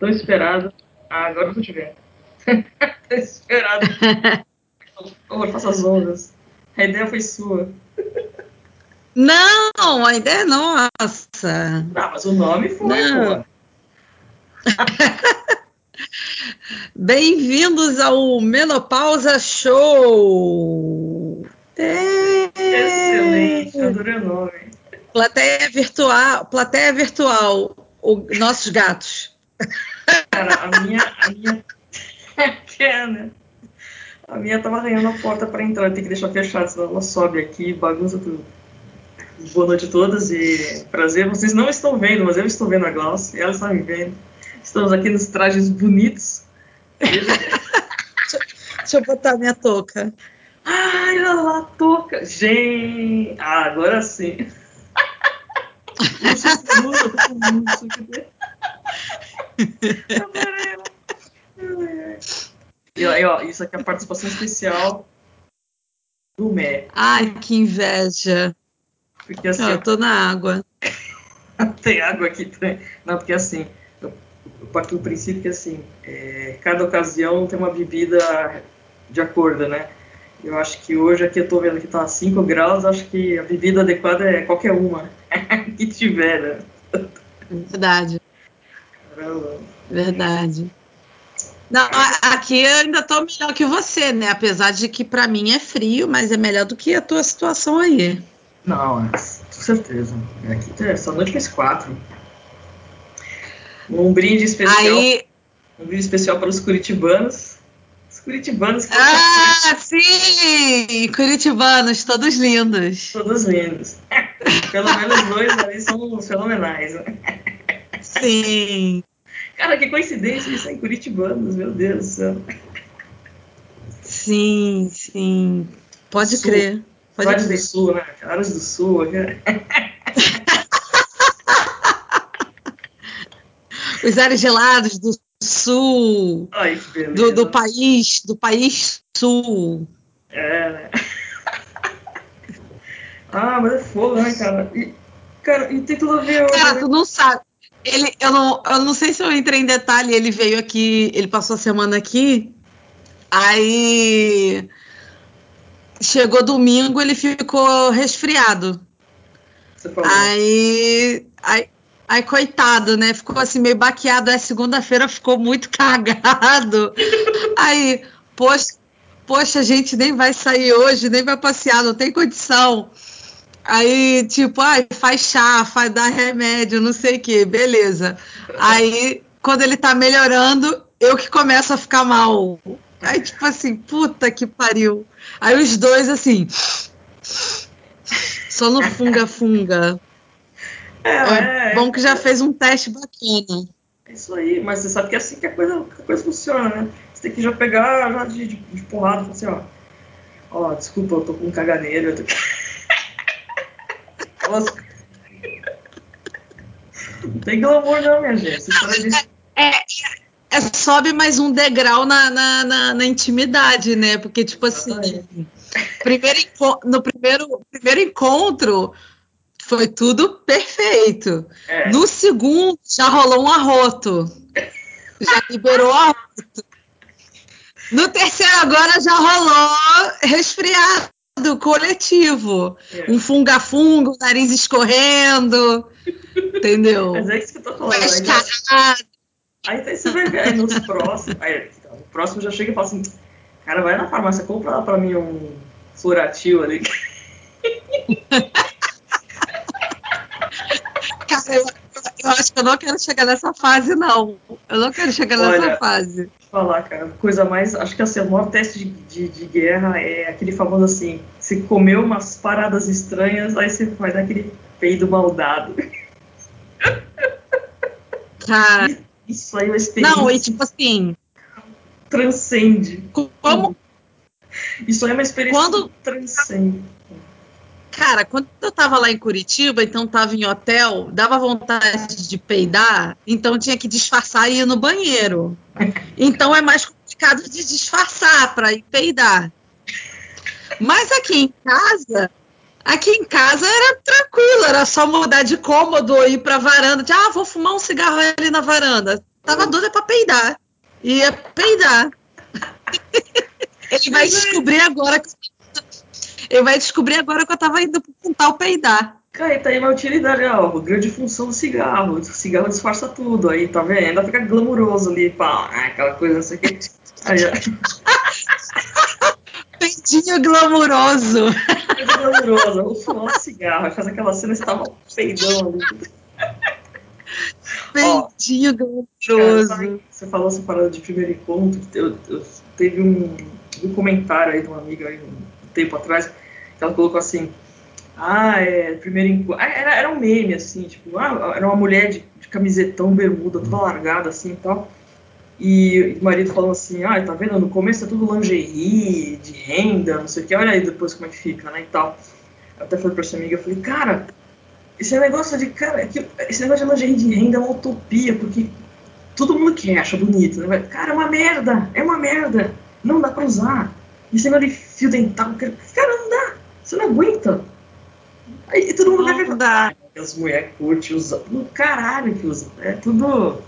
tão esperado. Ah, agora eu tô te vendo. tão esperado. Por favor, faça as ondas. A ideia foi sua. Não, a ideia é nossa. Não, mas o nome foi, Não. Bem-vindos ao Menopausa Show! Excelente, adorei o nome. Plateia virtual, plateia virtual, o, nossos gatos. Cara, a minha, a minha, que é, né? A minha tava arranhando a porta para entrar, tem que deixar fechado, senão ela sobe aqui e bagunça tudo. Boa noite a todas e prazer. Vocês não estão vendo, mas eu estou vendo a Glaucia e ela está me vendo. Estamos aqui nos trajes bonitos. Deixa eu botar minha touca. Ai, olha lá, touca. Gente, ah, agora sim. E aí, ó, isso aqui é a participação especial do Mé. Ai, que inveja. Porque assim, eu tô na água. tem água aqui também. Não, porque assim, eu, eu parto do princípio que assim, é, cada ocasião tem uma bebida de acordo, né? Eu acho que hoje aqui eu tô vendo que tá 5 graus, acho que a bebida adequada é qualquer uma que tiver, né? Verdade. Verdade. Não, aqui eu ainda tô melhor que você, né? Apesar de que para mim é frio, mas é melhor do que a tua situação aí. Não, é, com certeza. Aqui é só noite fez quatro. Um brinde especial. Aí... Um brinde especial para os curitibanos. Os curitibanos. Que ah, sim! Curitibanos, todos lindos. Todos lindos. Pelo menos dois ali são fenomenais. Né? Sim. Cara, que coincidência eles são curitibanos, meu Deus do céu. Sim, sim. Pode sul. crer. Pode Áreas crer. do Sul, né? Áreas do Sul. Né? Os ares gelados do sul. Ai, que beleza. Do, do país, do país sul. É, né? ah, mas é fogo, né, cara? E, cara, e tem tudo a ver. Cara, né? tu não sabe. Ele, eu, não, eu não sei se eu entrei em detalhe. Ele veio aqui, ele passou a semana aqui. Aí chegou domingo, ele ficou resfriado. Aí, aí, aí, coitado, né? Ficou assim meio baqueado. Aí segunda-feira ficou muito cagado. aí, poxa, poxa, a gente nem vai sair hoje, nem vai passear, não tem condição. Aí, tipo, ai, faz chá, faz dar remédio, não sei o que, beleza. Aí, quando ele tá melhorando, eu que começo a ficar mal. Aí, tipo assim, puta que pariu. Aí os dois, assim, só no funga-funga. É, É é, bom que já fez um teste bacana. é isso aí, mas você sabe que é assim que a coisa, que a coisa funciona, né? Você tem que já pegar já de, de, de porrada, falar assim, ó. Ó, desculpa, eu tô com caganeiro. Eu tô... Nossa. Não tem glamour não, minha gente. Disso. É, é, sobe mais um degrau na, na, na, na intimidade, né? Porque, tipo assim, primeiro, no primeiro, primeiro encontro foi tudo perfeito. É. No segundo, já rolou um arroto. Já liberou arroto. No terceiro, agora já rolou resfriado coletivo. É. Um funga-funga, o nariz escorrendo. Entendeu? Mas é isso que eu tô falando. Aí, já- Mascarado. aí daí você vai ver aí nos próximos. Aí, então, o próximo já chega e fala assim: Cara, vai na farmácia, compra lá pra mim um Floratil ali. Cara, eu, eu acho que eu não quero chegar nessa fase, não. Eu não quero chegar Olha, nessa fase. Falar, cara, coisa mais. Acho que assim, o maior teste de, de, de guerra é aquele famoso assim: você comeu umas paradas estranhas, aí você vai dar aquele peido maldado. Cara, Isso aí é uma experiência não, e tipo assim, transcende. como. Isso aí é uma experiência Quando- que transcende. Cara, quando eu tava lá em Curitiba, então tava em hotel, dava vontade de peidar, então tinha que disfarçar e ir no banheiro. Então é mais complicado de disfarçar para ir peidar. Mas aqui em casa, aqui em casa era tranquilo, era só mudar de cômodo ou ir pra varanda, de, ah, vou fumar um cigarro ali na varanda. Tava doida pra peidar. Ia peidar. Ele vai descobrir agora que ele vai descobrir agora que eu tava indo pro quintal peidar. Cara, tá aí uma utilidade, ó, grande função do cigarro. O cigarro disfarça tudo, aí, tá vendo? Ainda fica glamuroso ali, pá, aquela coisa, não sei o que. Aí, Peidinho glamuroso. Peidinho glamuroso, vou fumar um cigarro, faz aquela cena, você tava peidão ali. Peidinho glamuroso. Cara, você falou essa parada de primeiro encontro, eu, eu, teve um, um comentário aí de uma amiga aí um tempo atrás, que ela colocou assim, ah, é, primeiro encontro. Ah, era, era um meme, assim, tipo, ah, era uma mulher de, de camisetão, bermuda, toda largada, assim e tal. E o marido falou assim, ah, tá vendo? No começo é tudo lingerie, de renda, não sei o que, olha aí depois como é que fica, né, e tal. Eu até falei pra essa amiga, eu falei, cara, esse negócio de, cara, esse negócio de lingerie de renda é uma utopia, porque todo mundo quer, acha bonito, né? Cara, é uma merda, é uma merda, não dá pra usar. Esse negócio de fio dental, cara, não dá, você não aguenta. Aí todo mundo vai ver. As mulheres curtem usar. No caralho que usa. É tudo.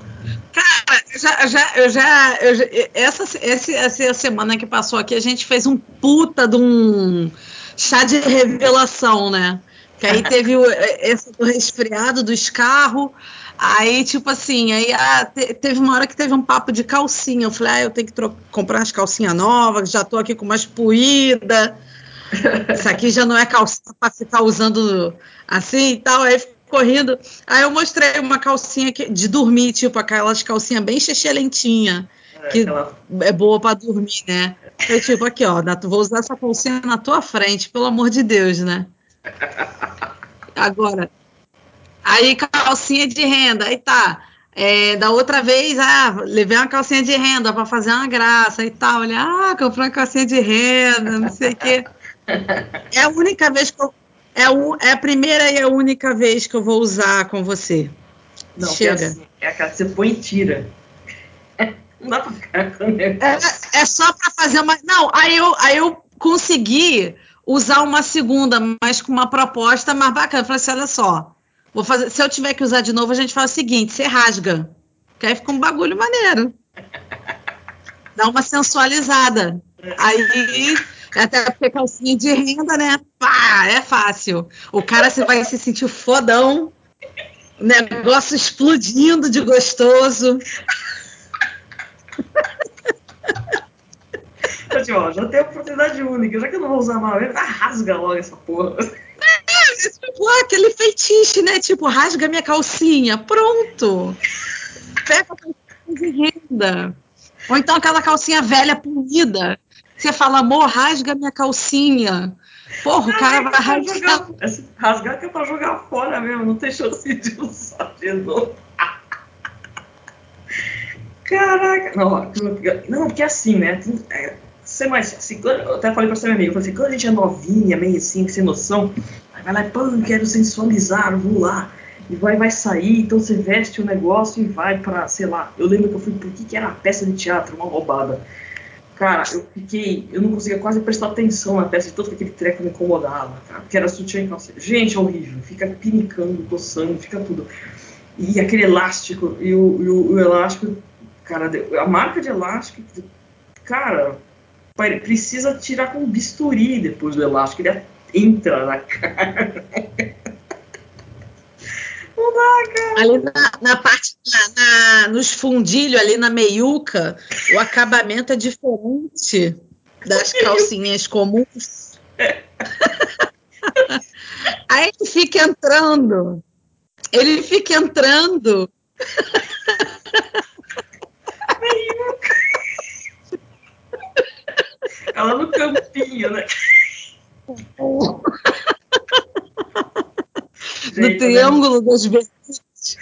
Cara, eu já, já, eu já, eu já essa, essa, essa semana que passou aqui, a gente fez um puta de um chá de revelação, né? Que aí teve o, esse do resfriado do escarro. Aí, tipo assim, aí ah, te, teve uma hora que teve um papo de calcinha. Eu falei, ah, eu tenho que comprar umas calcinhas novas, já tô aqui com umas puídas. Isso aqui já não é calcinha para ficar usando assim e tal. Aí correndo. Aí eu mostrei uma calcinha que, de dormir, tipo aquelas calcinhas bem excellentinha, é, que aquela... é boa para dormir, né? Eu, tipo, aqui, ó, vou usar essa calcinha na tua frente, pelo amor de Deus, né? Agora, aí calcinha de renda, aí tá. É, da outra vez, ah, levei uma calcinha de renda para fazer uma graça e tal. Olha, ah, comprei uma calcinha de renda, não sei o quê. É a única vez que eu. É, o, é a primeira e a única vez que eu vou usar com você. Não, Chega. É, assim, é aquela que você põe e tira. Não dá pra ficar com é, é só pra fazer uma. Não, aí eu, aí eu consegui usar uma segunda, mas com uma proposta mais bacana. Eu falei assim: olha só, vou fazer, se eu tiver que usar de novo, a gente faz o seguinte: você rasga. Que aí fica um bagulho maneiro. Dá uma sensualizada. Aí até porque calcinha de renda, né? Pá, é fácil. O cara você vai se sentir fodão, negócio explodindo de gostoso. Tipo, ó, já tem oportunidade única, já que eu não vou usar mais, rasga logo essa porra. É, tipo, aquele feitiço, né? Tipo, rasga minha calcinha. Pronto. Pega a calcinha de renda. Ou então aquela calcinha velha punida você fala, amor, rasga minha calcinha. Porra, o cara vai rasgar. Jogar, rasgar que é pra jogar fora mesmo, não tem chance de usar de novo. Caraca, não, não, porque é assim, né? É, ser mais assim, eu até falei pra ser amigo, eu falei assim, quando a gente é novinha, meio assim, sem noção, vai lá e pô, quero sensualizar, vou lá, e vai, vai sair, então você veste o negócio e vai pra, sei lá, eu lembro que eu fui, por que, que era peça de teatro, uma roubada. Cara, eu fiquei. Eu não conseguia quase prestar atenção na peça de todo aquele treco me incomodava, cara. Porque era sutiã e calcinha. Gente, é horrível. Fica pinicando, coçando, fica tudo. E aquele elástico, e o, e o, o elástico, cara, a marca de elástico, cara, precisa tirar com bisturi depois do elástico. Ele entra na cara. Não dá, cara. Ali na, na parte, na, na, nos fundilhos, ali na meiuca, o acabamento é diferente das calcinhas comuns. Aí ele fica entrando. Ele fica entrando. Meiuca. Ela no campinho, né? do Triângulo das Bermudas.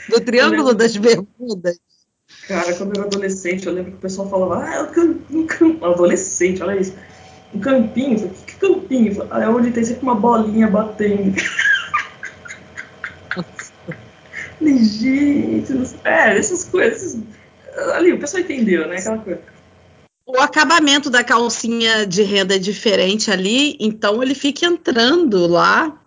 Do Triângulo das Bermudas. Cara, quando eu era adolescente, eu lembro que o pessoal falava, ah, é um campinho. Adolescente, olha isso. Um campinho. Eu falei, que, que campinho? Falei, ah, é onde tem sempre uma bolinha batendo. Gente, é, essas coisas. Ali, o pessoal entendeu, né? Aquela coisa. O acabamento da calcinha de renda é diferente ali, então ele fica entrando lá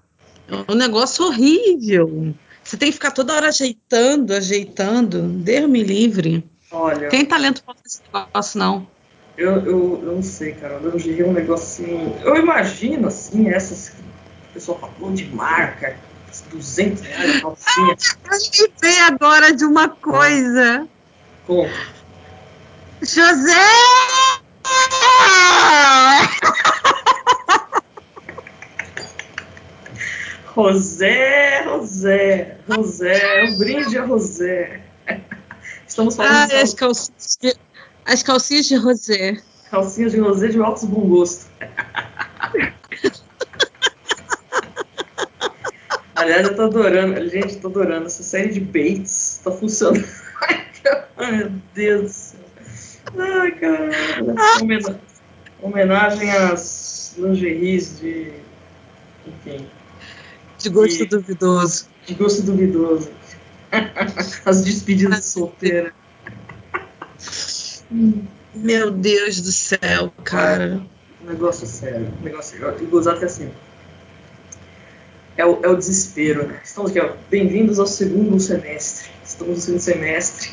um negócio horrível. Você tem que ficar toda hora ajeitando, ajeitando. Deus me livre. Olha. Tem talento pra esse negócio, não. Eu, eu, eu não sei, cara. Eu é um negócio assim. Eu imagino, assim, essas. O pessoal falou de marca, 200 reais a calcinha. Eu lembrei agora de uma coisa. Como? José! Rosé, Rosé, Rosé, um brinde a Rosé. Estamos falando ah, as calcinhas, de, as calcinhas de Rosé. Calcinhas de Rosé de altos bom gosto. Aliás, eu tô adorando, gente, tô adorando essa série de baits. Tá funcionando. Ai, meu Deus do céu. Ai, cara. Homenagem, homenagem às lingeries de. Enfim. De gosto de, duvidoso. De gosto duvidoso. As despedidas solteiras. Meu Deus do céu, cara. É, negócio sério. Negócio sério. E gozar que assim. É o, é o desespero, né? Estamos aqui, ó. Bem-vindos ao segundo semestre. Estamos no segundo semestre.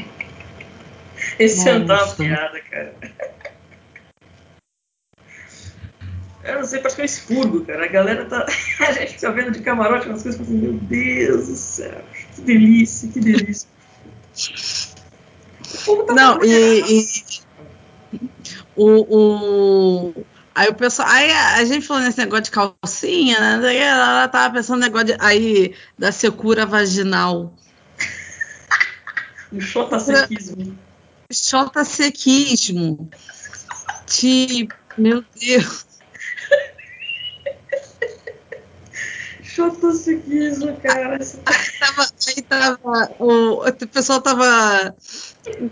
Esse ano tá uma piada, cara. Eu não sei, parece que é um expurgo, cara. A galera tá. A gente tá vendo de camarote umas coisas assim, meu Deus do céu, que delícia, que delícia. Tá não, e, e, o, o, Aí o pessoal. Aí a, a, gente falou nesse negócio de calcinha, né? Ela tava pensando no negócio de, aí da secura vaginal. O xotasequismo. Xotasequismo. Tipo, meu Deus. Xotasequismo, cara. Aí tava, aí tava o, o pessoal tava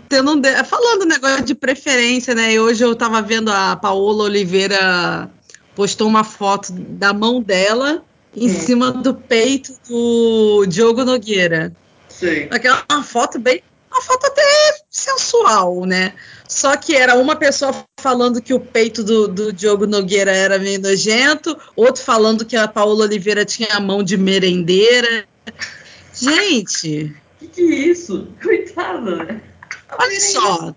tendo um, falando negócio de preferência, né? E hoje eu tava vendo a Paola Oliveira postou uma foto da mão dela em hum. cima do peito do Diogo Nogueira. Sim. Aquela uma foto bem. Uma foto até sensual, né? Só que era uma pessoa falando que o peito do, do Diogo Nogueira era meio nojento, outro falando que a Paola Oliveira tinha a mão de merendeira. Gente. Que que é isso? Coitada, né? Olha só.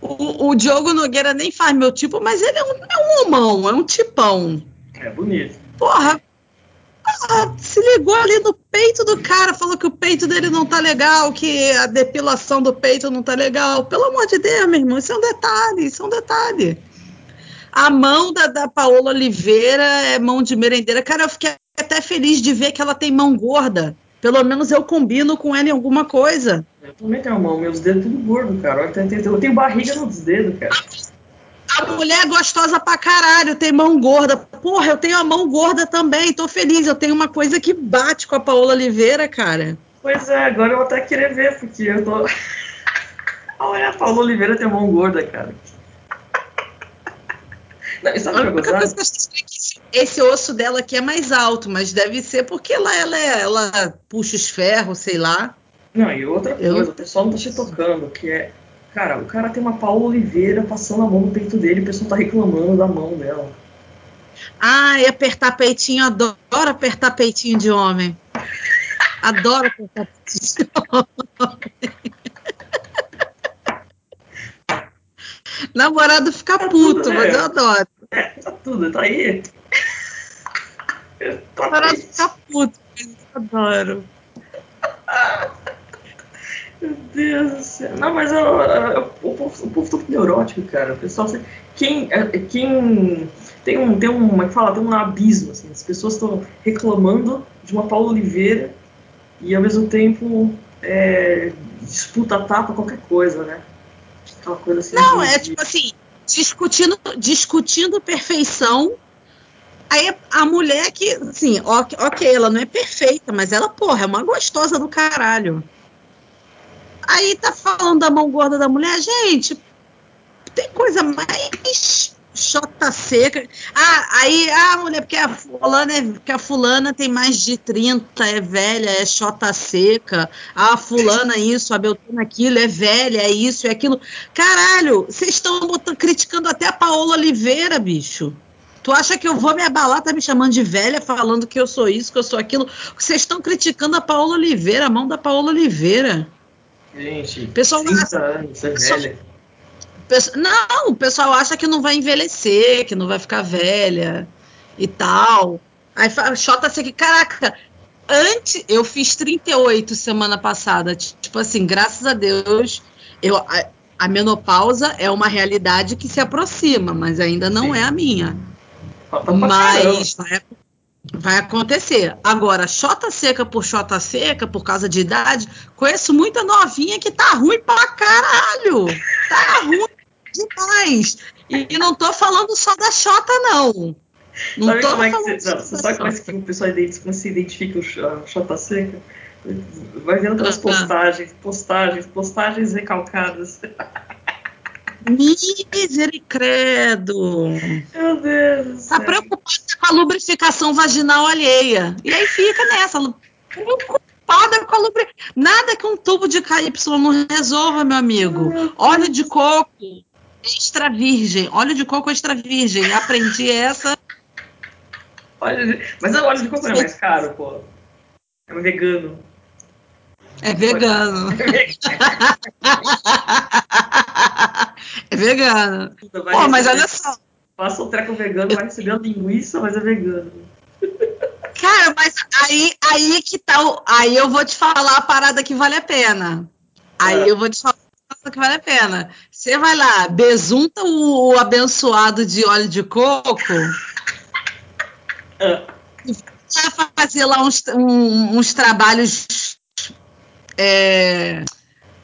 O, o, Diogo Nogueira nem faz meu tipo, mas ele é um, é um homão, é um tipão. É bonito. Porra, ah, se ligou ali no peito do cara, falou que o peito dele não tá legal, que a depilação do peito não tá legal. Pelo amor de Deus, meu irmão, isso é um detalhe, isso é um detalhe. A mão da, da Paola Oliveira é mão de merendeira. Cara, eu fiquei até feliz de ver que ela tem mão gorda. Pelo menos eu combino com ela em alguma coisa. Eu também tenho mão, meus dedos tudo gordo, cara. Eu tenho, eu tenho barriga nos dedos, cara. A mulher é gostosa pra caralho, tem mão gorda. Porra, eu tenho a mão gorda também, tô feliz. Eu tenho uma coisa que bate com a Paola Oliveira, cara. Pois é, agora eu vou até querer ver, porque eu tô. Olha, a Paola Oliveira tem mão gorda, cara. Não, sabe a única coisa que eu esse osso dela aqui é mais alto, mas deve ser porque ela, ela, ela puxa os ferros, sei lá. Não, e outra coisa, eu... o pessoal não tá se tocando, que é. Cara, o cara tem uma Paula Oliveira passando a mão no peito dele, o pessoal tá reclamando da mão dela. Ah, e apertar peitinho, adoro apertar peitinho de homem. Adoro apertar peitinho de homem. Namorado fica tá puto, tudo, mas é. eu adoro. É, tá tudo, tá aí. Namorado fica puto, mas eu adoro. Meu Deus do céu. Não, mas eu, eu, o, povo, o povo tá neurótico, cara. O pessoal, quem, é, quem tem um, tem um, como é que fala? Tem um abismo, assim. As pessoas estão reclamando de uma Paula Oliveira e ao mesmo tempo é, disputa tapa qualquer coisa, né? Aquela coisa assim. Não, de, é tipo assim, discutindo, discutindo perfeição. Aí a mulher que, assim, ok, ela não é perfeita, mas ela, porra, é uma gostosa do caralho. Aí tá falando da mão gorda da mulher, gente, tem coisa mais chota seca. Ah, aí, ah, mulher, porque a fulana, é, porque a fulana tem mais de 30, é velha, é chota seca. Ah, fulana isso, a Beltrana aquilo, é velha, é isso, é aquilo. Caralho, vocês estão criticando até a Paola Oliveira, bicho. Tu acha que eu vou me abalar, tá me chamando de velha, falando que eu sou isso, que eu sou aquilo? Vocês estão criticando a Paola Oliveira, a mão da Paola Oliveira. Gente, pessoal 30 acha, anos, você é pessoal- velha. Não, o pessoal acha que não vai envelhecer, que não vai ficar velha e tal. Aí Xota assim, que caraca, antes eu fiz 38 semana passada. Tipo assim, graças a Deus, eu, a, a menopausa é uma realidade que se aproxima, mas ainda não Sim. é a minha. Falta pra caramba. Mas vai, acontecer. Agora, xota seca por xota seca, por causa de idade, conheço muita novinha que tá ruim pra caralho. Tá ruim demais. E, e não tô falando só da xota, não. Não Sabe tô como é que você, da sabe como é que o pessoal se identifica a chota seca? Vai vendo aquelas Ah, ah. postagens, postagens, postagens recalcadas. Misericredo. Meu Deus Tá preocupada com a lubrificação vaginal alheia. E aí fica nessa. Preocupada com a lubrificação. Nada que um tubo de KY não resolva, meu amigo. Óleo de coco extra virgem. Óleo de coco extra virgem. Aprendi essa. Mas o óleo de coco não é mais caro, pô. É um vegano. É vegano. É vegano. Vai Pô, mas olha só. Passa o treco vegano, vai receber a linguiça, mas é vegano. Cara, mas aí, aí que tá. o- Aí eu vou te falar a parada que vale a pena. Aí É. eu vou te falar a parada que vale a pena. Você vai lá, besunta o, o abençoado de óleo de coco, Ah, vai fazer lá uns, um- uns trabalhos. É,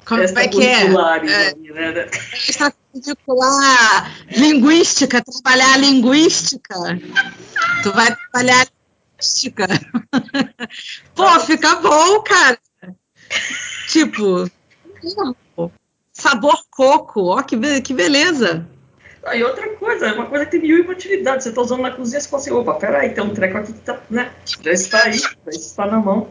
como é que é? É, né? extracurricular, linguística, trabalhar a linguística. Tu vai trabalhar a linguística. Pô, fica bom, cara. Tipo, sabor coco, ó, que, be- que beleza. Ah, e outra coisa, é uma coisa que tem mil e uma utilidade. Você tá usando na cozinha, você fala assim, opa, peraí, tem um treco aqui que tá, né? Já está aí, já está na mão.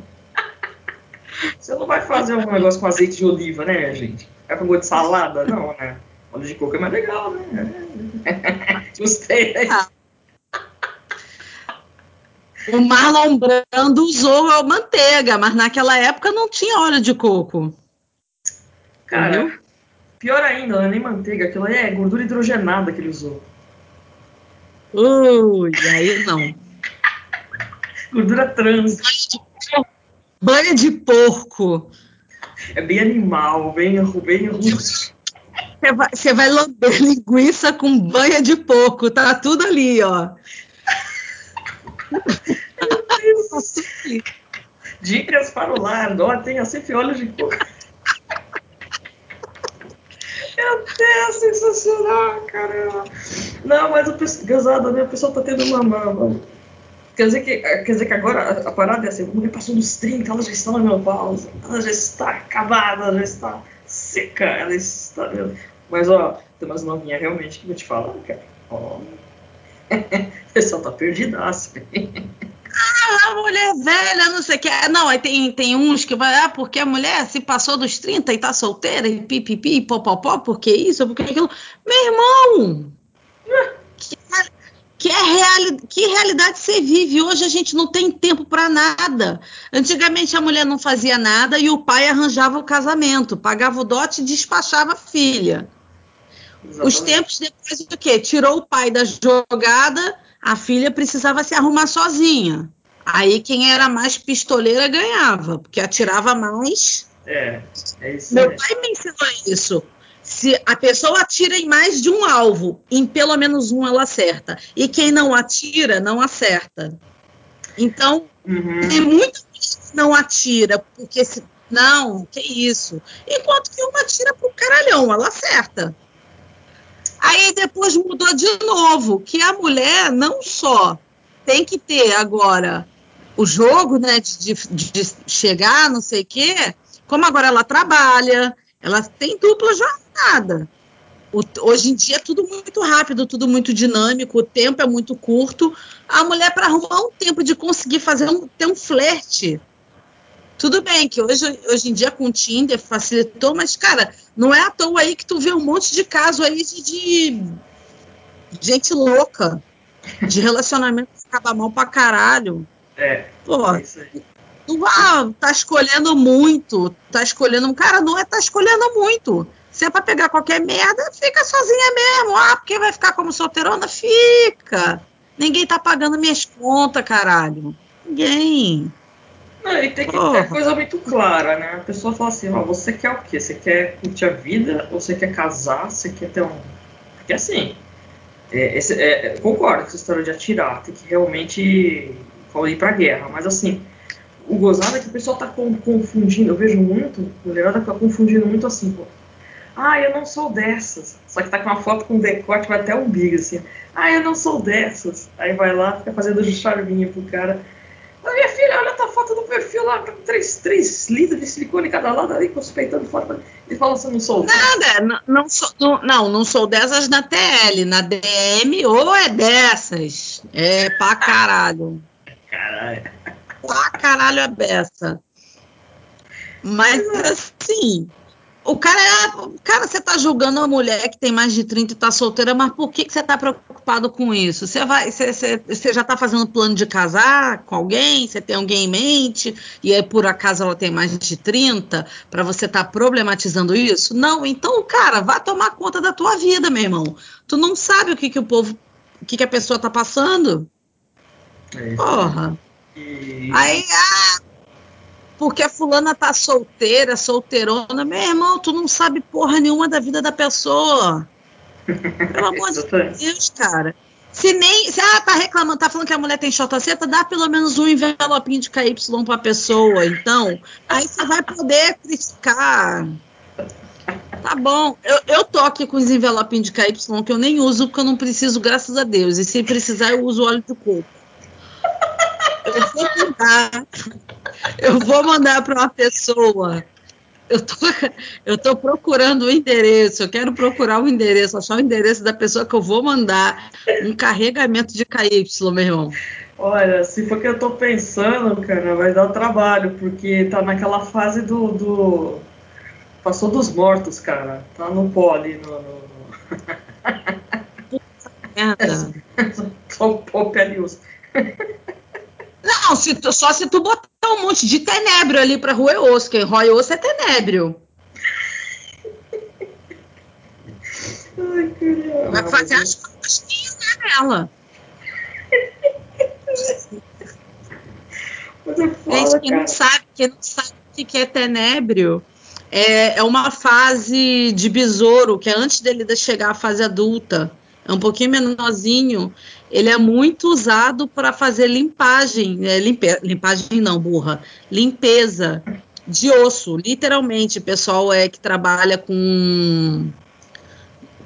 Você não vai fazer um negócio com azeite de oliva, né, gente? É com gosto de salada? Não, né? Óleo de coco é mais legal, né? Gostei. Ah. O Marlon Brando usou a manteiga, mas naquela época não tinha óleo de coco. Cara, Entendeu? pior ainda, não é nem manteiga, aquilo aí é gordura hidrogenada que ele usou. Ui, aí não. Gordura trans. Banha de porco. É bem animal, bem, bem rústico. Você vai, você vai lamber linguiça com banha de porco, tá tudo ali, ó. Dicas para o lar, ó, tenha sempre óleo de coco. Meu Deus, sensacional, caramba. Não, mas o pessoal, gozada, né? O pessoal tá tendo uma, uma, uma- Quer dizer que, quer dizer que agora a, a parada é assim, a mulher passou dos 30, ela já está na menopausa, ela já está acabada, ela já está seca, ela está. Mas ó, tem umas novinhas realmente que eu vou te falar, cara. Ó. O pessoal tá perdidaço. Ah, mulher velha, não sei o que. Não, aí tem, tem uns que vai, ah, porque a mulher se passou dos 30 e tá solteira, e pipipi, popopó, porque isso, porque aquilo. Meu irmão! Que, é reali que realidade você vive? Hoje a gente não tem tempo para nada. Antigamente a mulher não fazia nada e o pai arranjava o casamento, pagava o dote e despachava a filha. Os Exatamente. tempos depois do quê? Tirou o pai da jogada, a filha precisava se arrumar sozinha. Aí quem era mais pistoleira ganhava, porque atirava mais. É, é isso Meu mesmo. pai me ensinou isso. Se a pessoa atira em mais de um alvo, em pelo menos um ela acerta. E quem não atira, não acerta. Então, Uhum. tem muita gente que não atira, porque se. Não, que isso. Enquanto que uma atira pro caralhão, ela acerta. Aí depois mudou de novo, que a mulher não só tem que ter agora o jogo, né, de, de- de chegar, não sei o quê, como agora ela trabalha, ela tem dupla jornada. O- hoje em dia é tudo muito rápido, tudo muito dinâmico, o tempo é muito curto. A mulher, para arrumar um tempo de conseguir fazer um, ter um flerte. Tudo bem que hoje, hoje em dia com o Tinder facilitou, mas, cara, não é à toa aí que tu vê um monte de caso aí de, de gente louca, de relacionamento que acaba mal pra caralho. É, Pô, é isso aí. Tu ah, tá escolhendo muito, tá escolhendo. Cara, não é tá escolhendo muito. Se é pra pegar qualquer merda, fica sozinha mesmo. Ah, porque vai ficar como solteirona? Fica. Ninguém tá pagando minhas contas, caralho. Ninguém. Não, e tem que Porra. ter coisa muito clara, né? A pessoa fala assim, ó, você quer o quê? Você quer curtir a vida? Ou você quer casar? Você quer ter um. Porque assim, é, esse, é, concordo com essa história de atirar, tem que realmente ir pra guerra, mas assim, o gozado é que o pessoal tá confundindo, eu vejo muito, o mulherada tá confundindo muito assim, pô. Ah, eu não sou dessas. Só que tá com uma foto com decote, vai até o umbigo, assim. Ah, eu não sou dessas. Aí vai lá, fica fazendo charminho pro cara. Ah, minha filha, olha a tua foto no perfil lá, com três, três litros de silicone cada lado ali, com os peitando fora. E fala assim, não sou Nada, não, não, sou, não, não, não sou dessas na TL. Na DM, ou é dessas. É pra caralho. Caralho pra caralho a beça. Mas assim, o cara é. Cara, você tá julgando uma mulher que tem mais de 30 e tá solteira, mas por que, que você tá preocupado com isso? Você vai. Você, você, você já tá fazendo plano de casar com alguém? Você tem alguém em mente? E aí, por acaso, ela tem mais de 30 para você tá problematizando isso? Não, então, cara, vá tomar conta da tua vida, meu irmão. Tu não sabe o que, que o povo. O que, que a pessoa tá passando? É Porra. Aí, ah, porque a fulana tá solteira, solteirona. Meu irmão, tu não sabe porra nenhuma da vida da pessoa. Pelo amor de Deus, cara. Se nem. Se ela tá reclamando, tá falando que a mulher tem chotaceta, dá pelo menos um envelopinho de KY pra pessoa. Então, aí você vai poder criticar. Tá bom. Eu, eu tô aqui com os envelopinhos de KY que eu nem uso, porque eu não preciso, graças a Deus. E se precisar, eu uso óleo de coco. Eu vou mandar. Eu vou mandar para uma pessoa. Eu tô, eu tô procurando o endereço. Eu quero procurar o endereço, achar o endereço da pessoa que eu vou mandar um carregamento de KY, meu irmão. Olha, se for que eu tô pensando, cara, vai dar trabalho, porque tá naquela fase do. do... Passou dos mortos, cara. Tá no pó ali, no. no... Puta merda. Só o pele não, se tu, só se tu botar um monte de tenébrio ali pra roer osso, que rói osso é tenébrio. Ai, caramba. Vai fazer as costinhas nela. Gente, quem não sabe, quem não sabe o que é tenébrio, é, é uma fase de besouro, que é antes dele chegar à fase adulta. É um pouquinho menorzinho. Ele é muito usado para fazer limpagem, é, limpe, limpagem não, burra, limpeza de osso, literalmente, pessoal é que trabalha com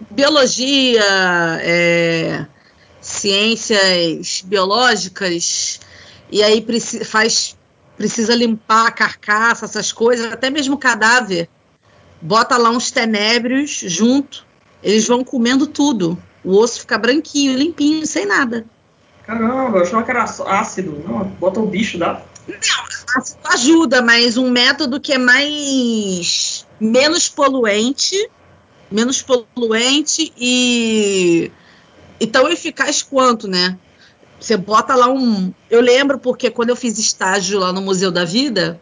biologia, é, ciências biológicas, e aí preci faz, precisa limpar a carcaça, essas coisas, até mesmo cadáver, bota lá uns tenébrios junto, eles vão comendo tudo o osso fica branquinho, limpinho, sem nada. Caramba, eu achava que era ácido. Não, bota o bicho, dá. Não, ácido ajuda, mas um método que é mais. menos poluente, menos poluente e. e tão eficaz quanto, né? Você bota lá um. Eu lembro porque quando eu fiz estágio lá no Museu da Vida,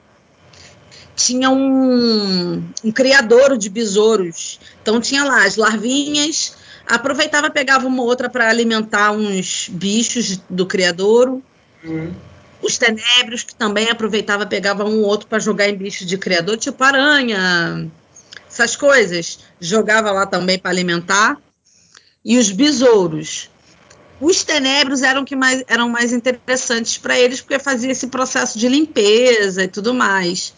tinha um, um criador de besouros. Então tinha lá as larvinhas, Aproveitava, pegava uma outra para alimentar uns bichos do criadouro. Uhum. Os tenébrios, que também aproveitava, pegava um outro para jogar em bichos de criador, tipo aranha, essas coisas. Jogava lá também para alimentar. E os besouros. Os tenébrios eram que mais, eram mais interessantes para eles, porque fazia esse processo de limpeza e tudo mais.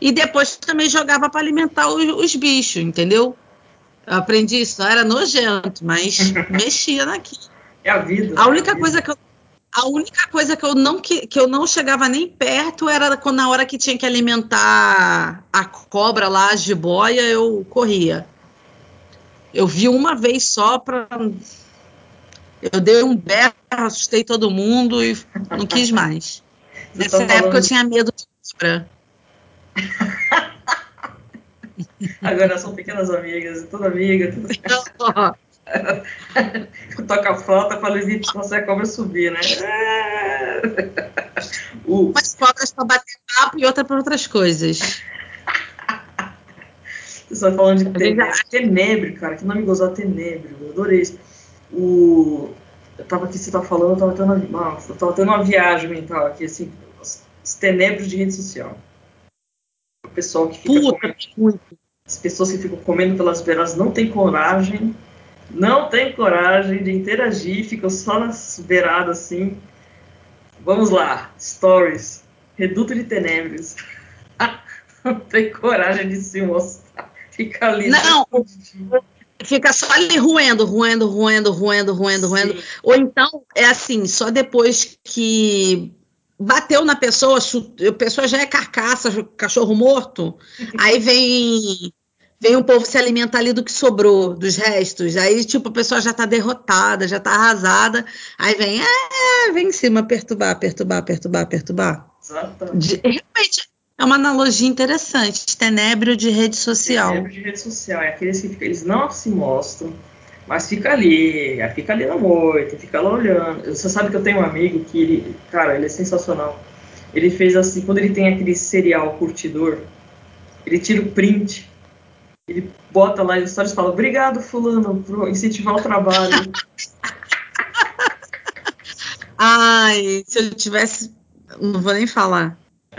E depois também jogava para alimentar os, os bichos, entendeu? Eu aprendi isso, era nojento, mas mexia naquilo. É a vida. A é única a coisa que eu a única coisa que eu não que, que eu não chegava nem perto era quando na hora que tinha que alimentar a cobra lá, a jiboia, eu corria. Eu vi uma vez só para eu dei um berro, assustei todo mundo e não quis mais. Nessa época falando... eu tinha medo de cobra. Agora são pequenas amigas, toda amiga. Tudo... Toca a flauta para evitar você a cobra subir, né? Uh. Mas cobras para bater papo e outra para outras coisas. Você falando de tenebre, tenebre, cara, que nome gozar tenebre, eu adorei isso. O, eu tava aqui, você tava falando, eu tava tendo, nossa, eu tava tendo uma viagem mental aqui, assim, os, os tenebros de rede social. Pessoal que fica Puta, comendo, as pessoas que ficam comendo pelas beiras não tem coragem, não tem coragem de interagir, ficam só nas beiradas assim. Vamos lá, stories, reduto de tenebres. não tem coragem de se mostrar. Fica ali. Não, fica só ali ruendo, ruendo, ruendo, ruendo, ruendo, ruendo. Ou então é assim, só depois que bateu na pessoa, a pessoa já é carcaça, cachorro morto, aí vem vem um povo se alimentar ali do que sobrou, dos restos. Aí, tipo, a pessoa já tá derrotada, já tá arrasada. Aí vem, é, vem em cima perturbar, perturbar, perturbar, perturbar. Exatamente. Realmente, é uma analogia interessante. Tenébrio de rede social. Tenébrio de rede social. É aqueles que eles não se mostram, mas fica ali, fica ali na moita, fica lá olhando. Você sabe que eu tenho um amigo que, ele, cara, ele é sensacional. Ele fez assim, quando ele tem aquele serial curtidor, ele tira o print, ele bota lá as histórias e fala, obrigado, fulano, por incentivar o trabalho. Ai, se eu tivesse. Não vou nem falar.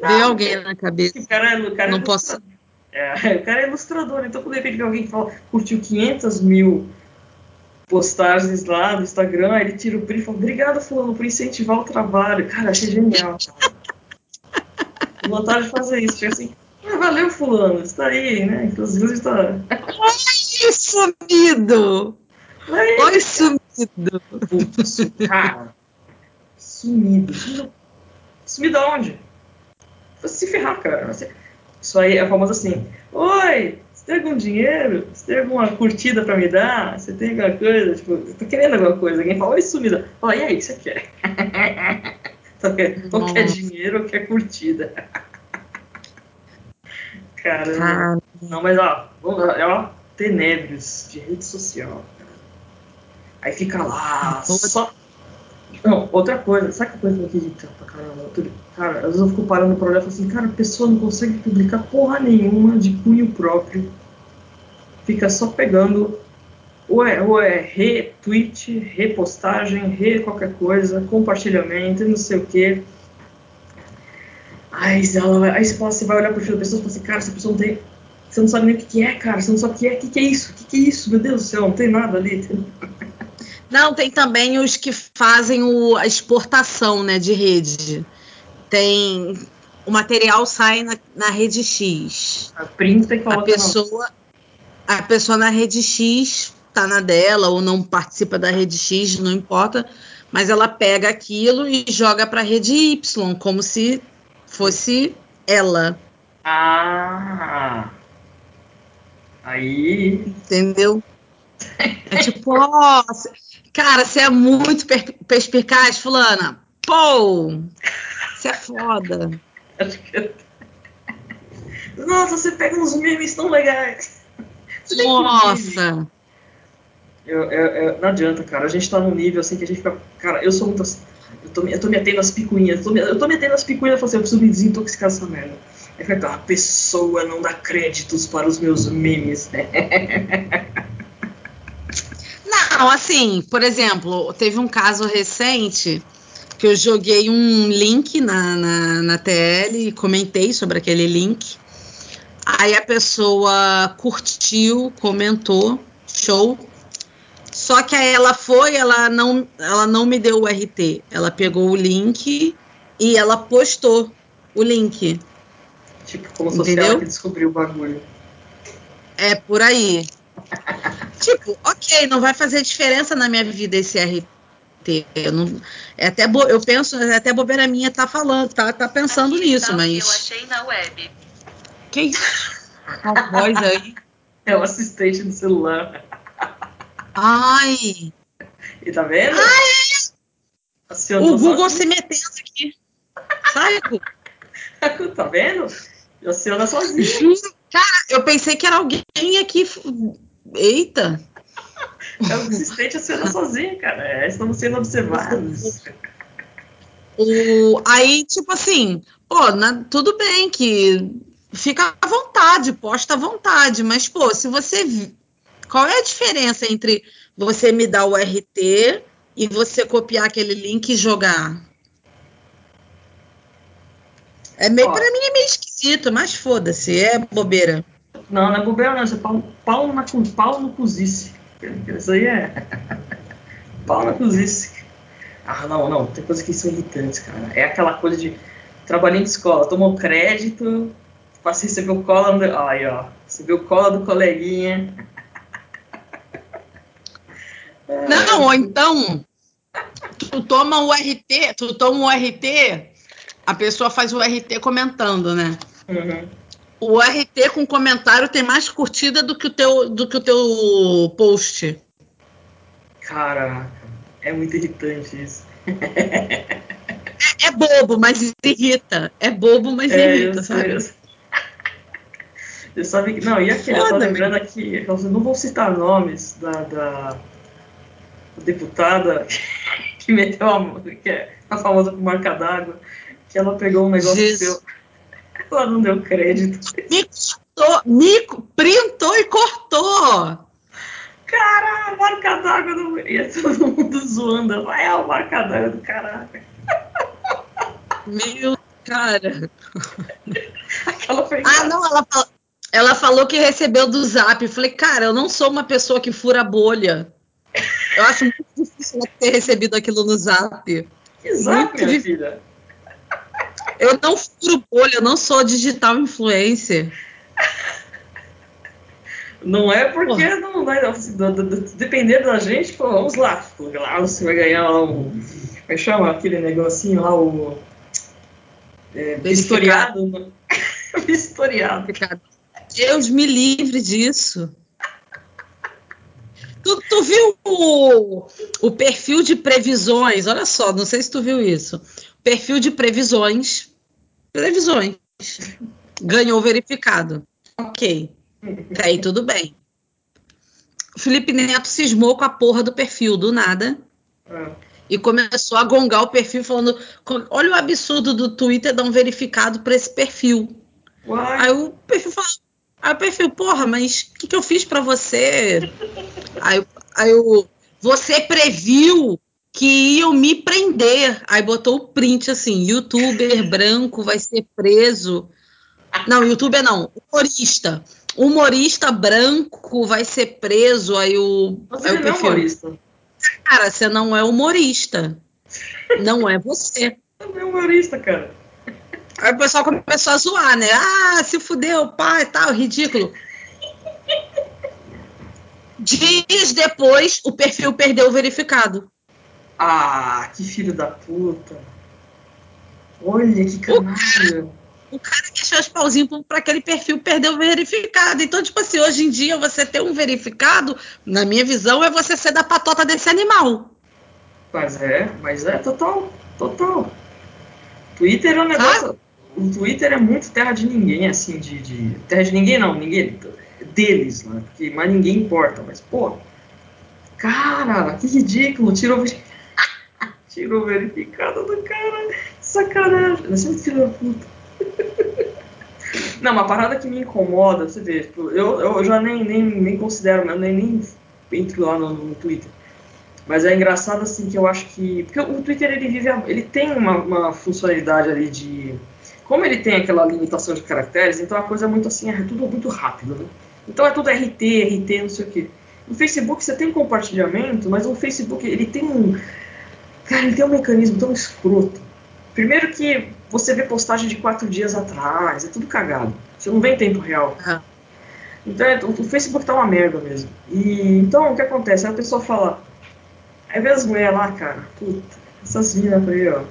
Veio alguém na cabeça. Cara, é- cara é não posso. É, o cara é ilustrador, então quando de repente alguém fala, curtiu 500 mil postagens lá no Instagram, aí ele tira o print e fala, obrigado, fulano, por incentivar o trabalho. Cara, achei genial. Vontade de fazer isso, tipo assim, ah, valeu, fulano, está aí, né? Inclusive está. Oi, sumido! Oi, sumido! Putz, cara, sumido. Sumido, sumido aonde? Se ferrar, cara. Isso aí é famoso assim: Oi, você tem algum dinheiro? Você tem alguma curtida pra me dar? Você tem alguma coisa? Tipo, você tá querendo alguma coisa? Alguém fala: Oi, sumida. Fala, e aí, o que você quer? ou quer dinheiro ou quer curtida? Caramba. Não, mas ó, é ó, tenébrios de rede social. Cara. Aí fica lá, só. Não, outra coisa, sabe que coisa que me irrita pra caramba? Cara, às vezes eu fico parando pro olhar e falo assim, cara, a pessoa não consegue publicar porra nenhuma de cunho próprio. Fica só pegando ou é, ou é retweet, repostagem, re qualquer coisa, compartilhamento, não sei o quê. Aí, ela, aí você vai olhar pro perfil da pessoa e fala assim, cara, essa pessoa não tem. Você não sabe nem o que, que é, cara. Você não sabe o que é. O que, que é isso? O que, que é isso? Meu Deus do céu, não tem nada ali. Não, tem também os que fazem o, a exportação né, de rede. Tem. O material sai na, na rede X. A que a pessoa, a pessoa na rede X tá na dela ou não participa da rede X, não importa, mas ela pega aquilo e joga para a rede Y, como se fosse ela. Ah. Aí. Entendeu? É tipo, ó, cara, você é muito perspicaz, fulana. Pô! Você é foda. Nossa, você pega uns memes tão legais. Nossa! Eu, eu, eu, não adianta, cara. A gente tá num nível assim que a gente fica. Cara, eu sou muito assim. Eu tô, eu tô me atendo às picuinhas. Eu tô me, eu tô me atendo às picuinhas e falo assim, eu preciso me desintoxicar dessa merda. Aí fica, a pessoa não dá créditos para os meus memes. Não, assim, por exemplo, teve um caso recente que eu joguei um link na, na, na TL e comentei sobre aquele link. Aí a pessoa curtiu, comentou, show. Só que aí ela foi, ela não, ela não me deu o RT. Ela pegou o link e ela postou o link. Tipo, como se fosse ela que descobriu o bagulho. É por aí. Tipo, ok, não vai fazer diferença na minha vida esse RT. Eu, não, é até bo, eu penso, é até bobeira minha tá falando, tá, tá pensando Aqui nisso, mas. Eu achei na web. Que isso? Uma voz aí. É o assistente do celular. Ai! E tá vendo? Ai! o Google se metendo aqui. Sai, Google. tá vendo? Aciona sozinho. Cara, eu pensei que era alguém aqui. Eita! É o assistente aciona sozinho, cara. É, estamos sendo observados. O, aí, tipo assim, pô, na, tudo bem que fica à vontade, posta à vontade, mas, pô, se você. Qual é a diferença entre você me dar o RT e você copiar aquele link e jogar? É meio, pra mim é meio esquisito, mas foda-se, é bobeira. Não, não é bobeira, não, isso é pau, pau, na, pau no cozice. Isso aí é. pau na cozice. Ah, não, não, tem coisas que são irritantes, cara. É aquela coisa de trabalhando de escola, tomou crédito, passei receber o cola do. Aí, ó. Recebeu cola do coleguinha. Não, ou então tu toma o RT, tu toma o RT, a pessoa faz o RT comentando, né? Uhum. O RT com comentário tem mais curtida do que o teu, do que o teu post. Caraca, é muito irritante isso. É, é bobo, mas irrita. É bobo, mas é, irrita, eu sabe? Eu, eu sabe que. Não, e aquele, eu tô lembrando aqui, eu não vou citar nomes da, da deputada que meteu a, que é a famosa marca d'água, que ela pegou um negócio Jesus. seu. Ela não deu crédito. Cortou, me printou e cortou. Cara, a marca d'água do. Ia todo mundo zoando. Vai é a marca d'água do caralho. Meu cara. ah, não, ela, ela falou que recebeu do zap. Eu falei, cara, eu não sou uma pessoa que fura bolha. Eu acho muito difícil ela ter recebido aquilo no zap. Que zap, muito minha filha? Eu não furo bolha, eu não sou digital influencer. Não é porque Porra. não vai. Dependendo da gente, pô, vamos lá. Lá você vai ganhar um. Como é chama aquele negocinho lá, o. É, vistoriado. vistoriado. Deus me livre disso. Tu, tu viu o, o, perfil de previsões? Olha só, não sei se tu viu isso. Perfil de previsões. Previsões. Ganhou verificado. Ok. Aí tudo bem. O Felipe Neto cismou com a porra do perfil, do nada. E começou a gongar o perfil falando: olha o absurdo do Twitter dar um verificado para esse perfil. Aí o perfil falou: Aí o perfil, porra, mas o que, que eu fiz para você? aí, aí o, você previu que iam me prender. Aí botou o print assim: youtuber branco vai ser preso. Não, youtuber não, humorista. Humorista branco vai ser preso. Aí o. Você aí o perfil, é humorista. Cara, você não é humorista. Não é você. Você não é humorista, cara. Aí o pessoal começou a zoar, né? Ah, se fudeu, pai, tal, ridículo. Dias depois, o perfil perdeu o verificado. Ah, que filho da puta. Olha que canalha. O, o cara deixou os pauzinhos para aquele perfil perder o verificado. Então, tipo assim, hoje em dia você ter um verificado, na minha visão, é você ser da patota desse animal. Mas é, mas é total, total. Twitter é um negócio. Ah? o Twitter é muito terra de ninguém, assim, de, de, Terra de ninguém não, ninguém. Deles, né? Porque mais ninguém importa, mas, pô. Cara, que ridículo, tirou. Tirou verificado do cara. Sacanagem. Muito filho da puta. Não, uma parada que me incomoda, você vê, tipo, eu, eu já nem, nem, nem considero, eu nem, nem entro lá no, no Twitter. Mas é engraçado assim que eu acho que. Porque o Twitter ele vive. Ele tem uma, uma funcionalidade ali de como ele tem aquela limitação de caracteres, então a coisa é muito assim, é tudo muito rápido, né? Então é tudo RT, RT, não sei o quê. No Facebook você tem compartilhamento, mas o Facebook ele tem um. Cara, ele tem um mecanismo tão escroto. Primeiro que você vê postagem de quatro dias atrás, é tudo cagado. Você não vê em tempo real. Ah. Então é, o Facebook tá uma merda mesmo. E então o que acontece? Aí a pessoa fala. Aí vê as mulheres lá, cara, puta, essas minas aí, ó.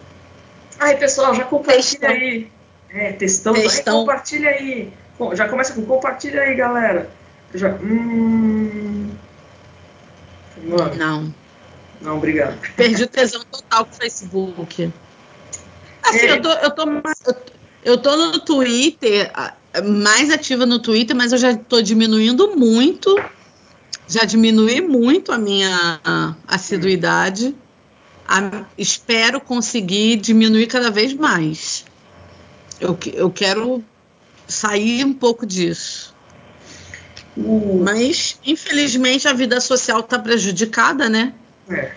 Aí pessoal, já compartilha aí. É, textão. textão. Aí, compartilha aí. Já começa com compartilha aí, galera. Já, hum... Mano, não. Não, obrigado. Perdi o tesão total com o Facebook. Assim, é. eu, tô, eu, tô, eu tô no Twitter, mais ativa no Twitter, mas eu já tô diminuindo muito. Já diminui muito a minha assiduidade. a, espero conseguir diminuir cada vez mais. Eu, eu quero sair um pouco disso. Uh. Mas, infelizmente, a vida social está prejudicada, né? É.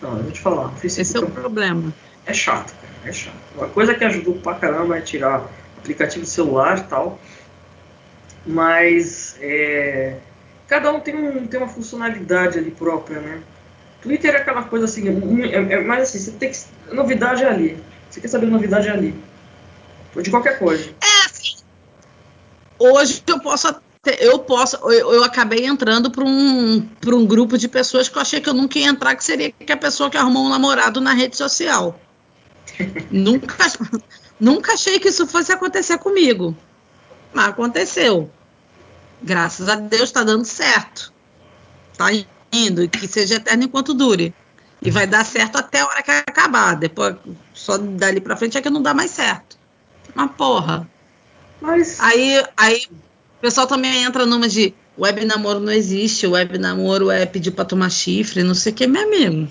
Não, eu vou te falar. Esse é o problema. É chato, cara. É chato. Uma coisa que ajudou pra caramba é tirar aplicativo celular e tal. Mas é, cada um tem, um tem uma funcionalidade ali própria, né? Twitter é aquela coisa assim, é, é mais assim, você tem que. Novidade é ali. Você quer saber novidade é ali. De qualquer coisa. É, assim. Hoje eu posso até, eu posso. Eu, eu acabei entrando para um, um grupo de pessoas que eu achei que eu nunca ia entrar, que seria que a pessoa que arrumou um namorado na rede social. nunca, nunca achei que isso fosse acontecer comigo. Mas aconteceu. Graças a Deus está dando certo. Tá indo, e que seja eterno enquanto dure. E vai dar certo até a hora que acabar. Depois, só dali para frente é que não dá mais certo. Uma porra. Mas. Aí, aí o pessoal também entra numa de web namoro não existe, web namoro é pedir pra tomar chifre, não sei o que, meu amigo.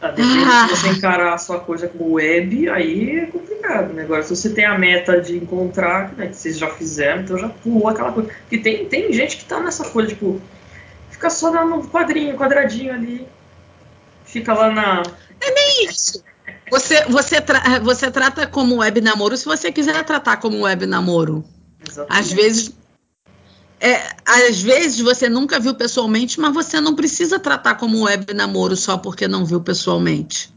Ah, depende ah. se você encarar a sua coisa como web, aí é complicado, né? Agora, se você tem a meta de encontrar, né, que vocês já fizeram, então já pulou aquela coisa. Porque tem, tem gente que tá nessa coisa, tipo, fica só no quadrinho, quadradinho ali, fica lá na. É nem isso. Você, você, tra você trata como web namoro se você quiser tratar como web namoro. Às vezes é, às vezes você nunca viu pessoalmente, mas você não precisa tratar como web namoro só porque não viu pessoalmente.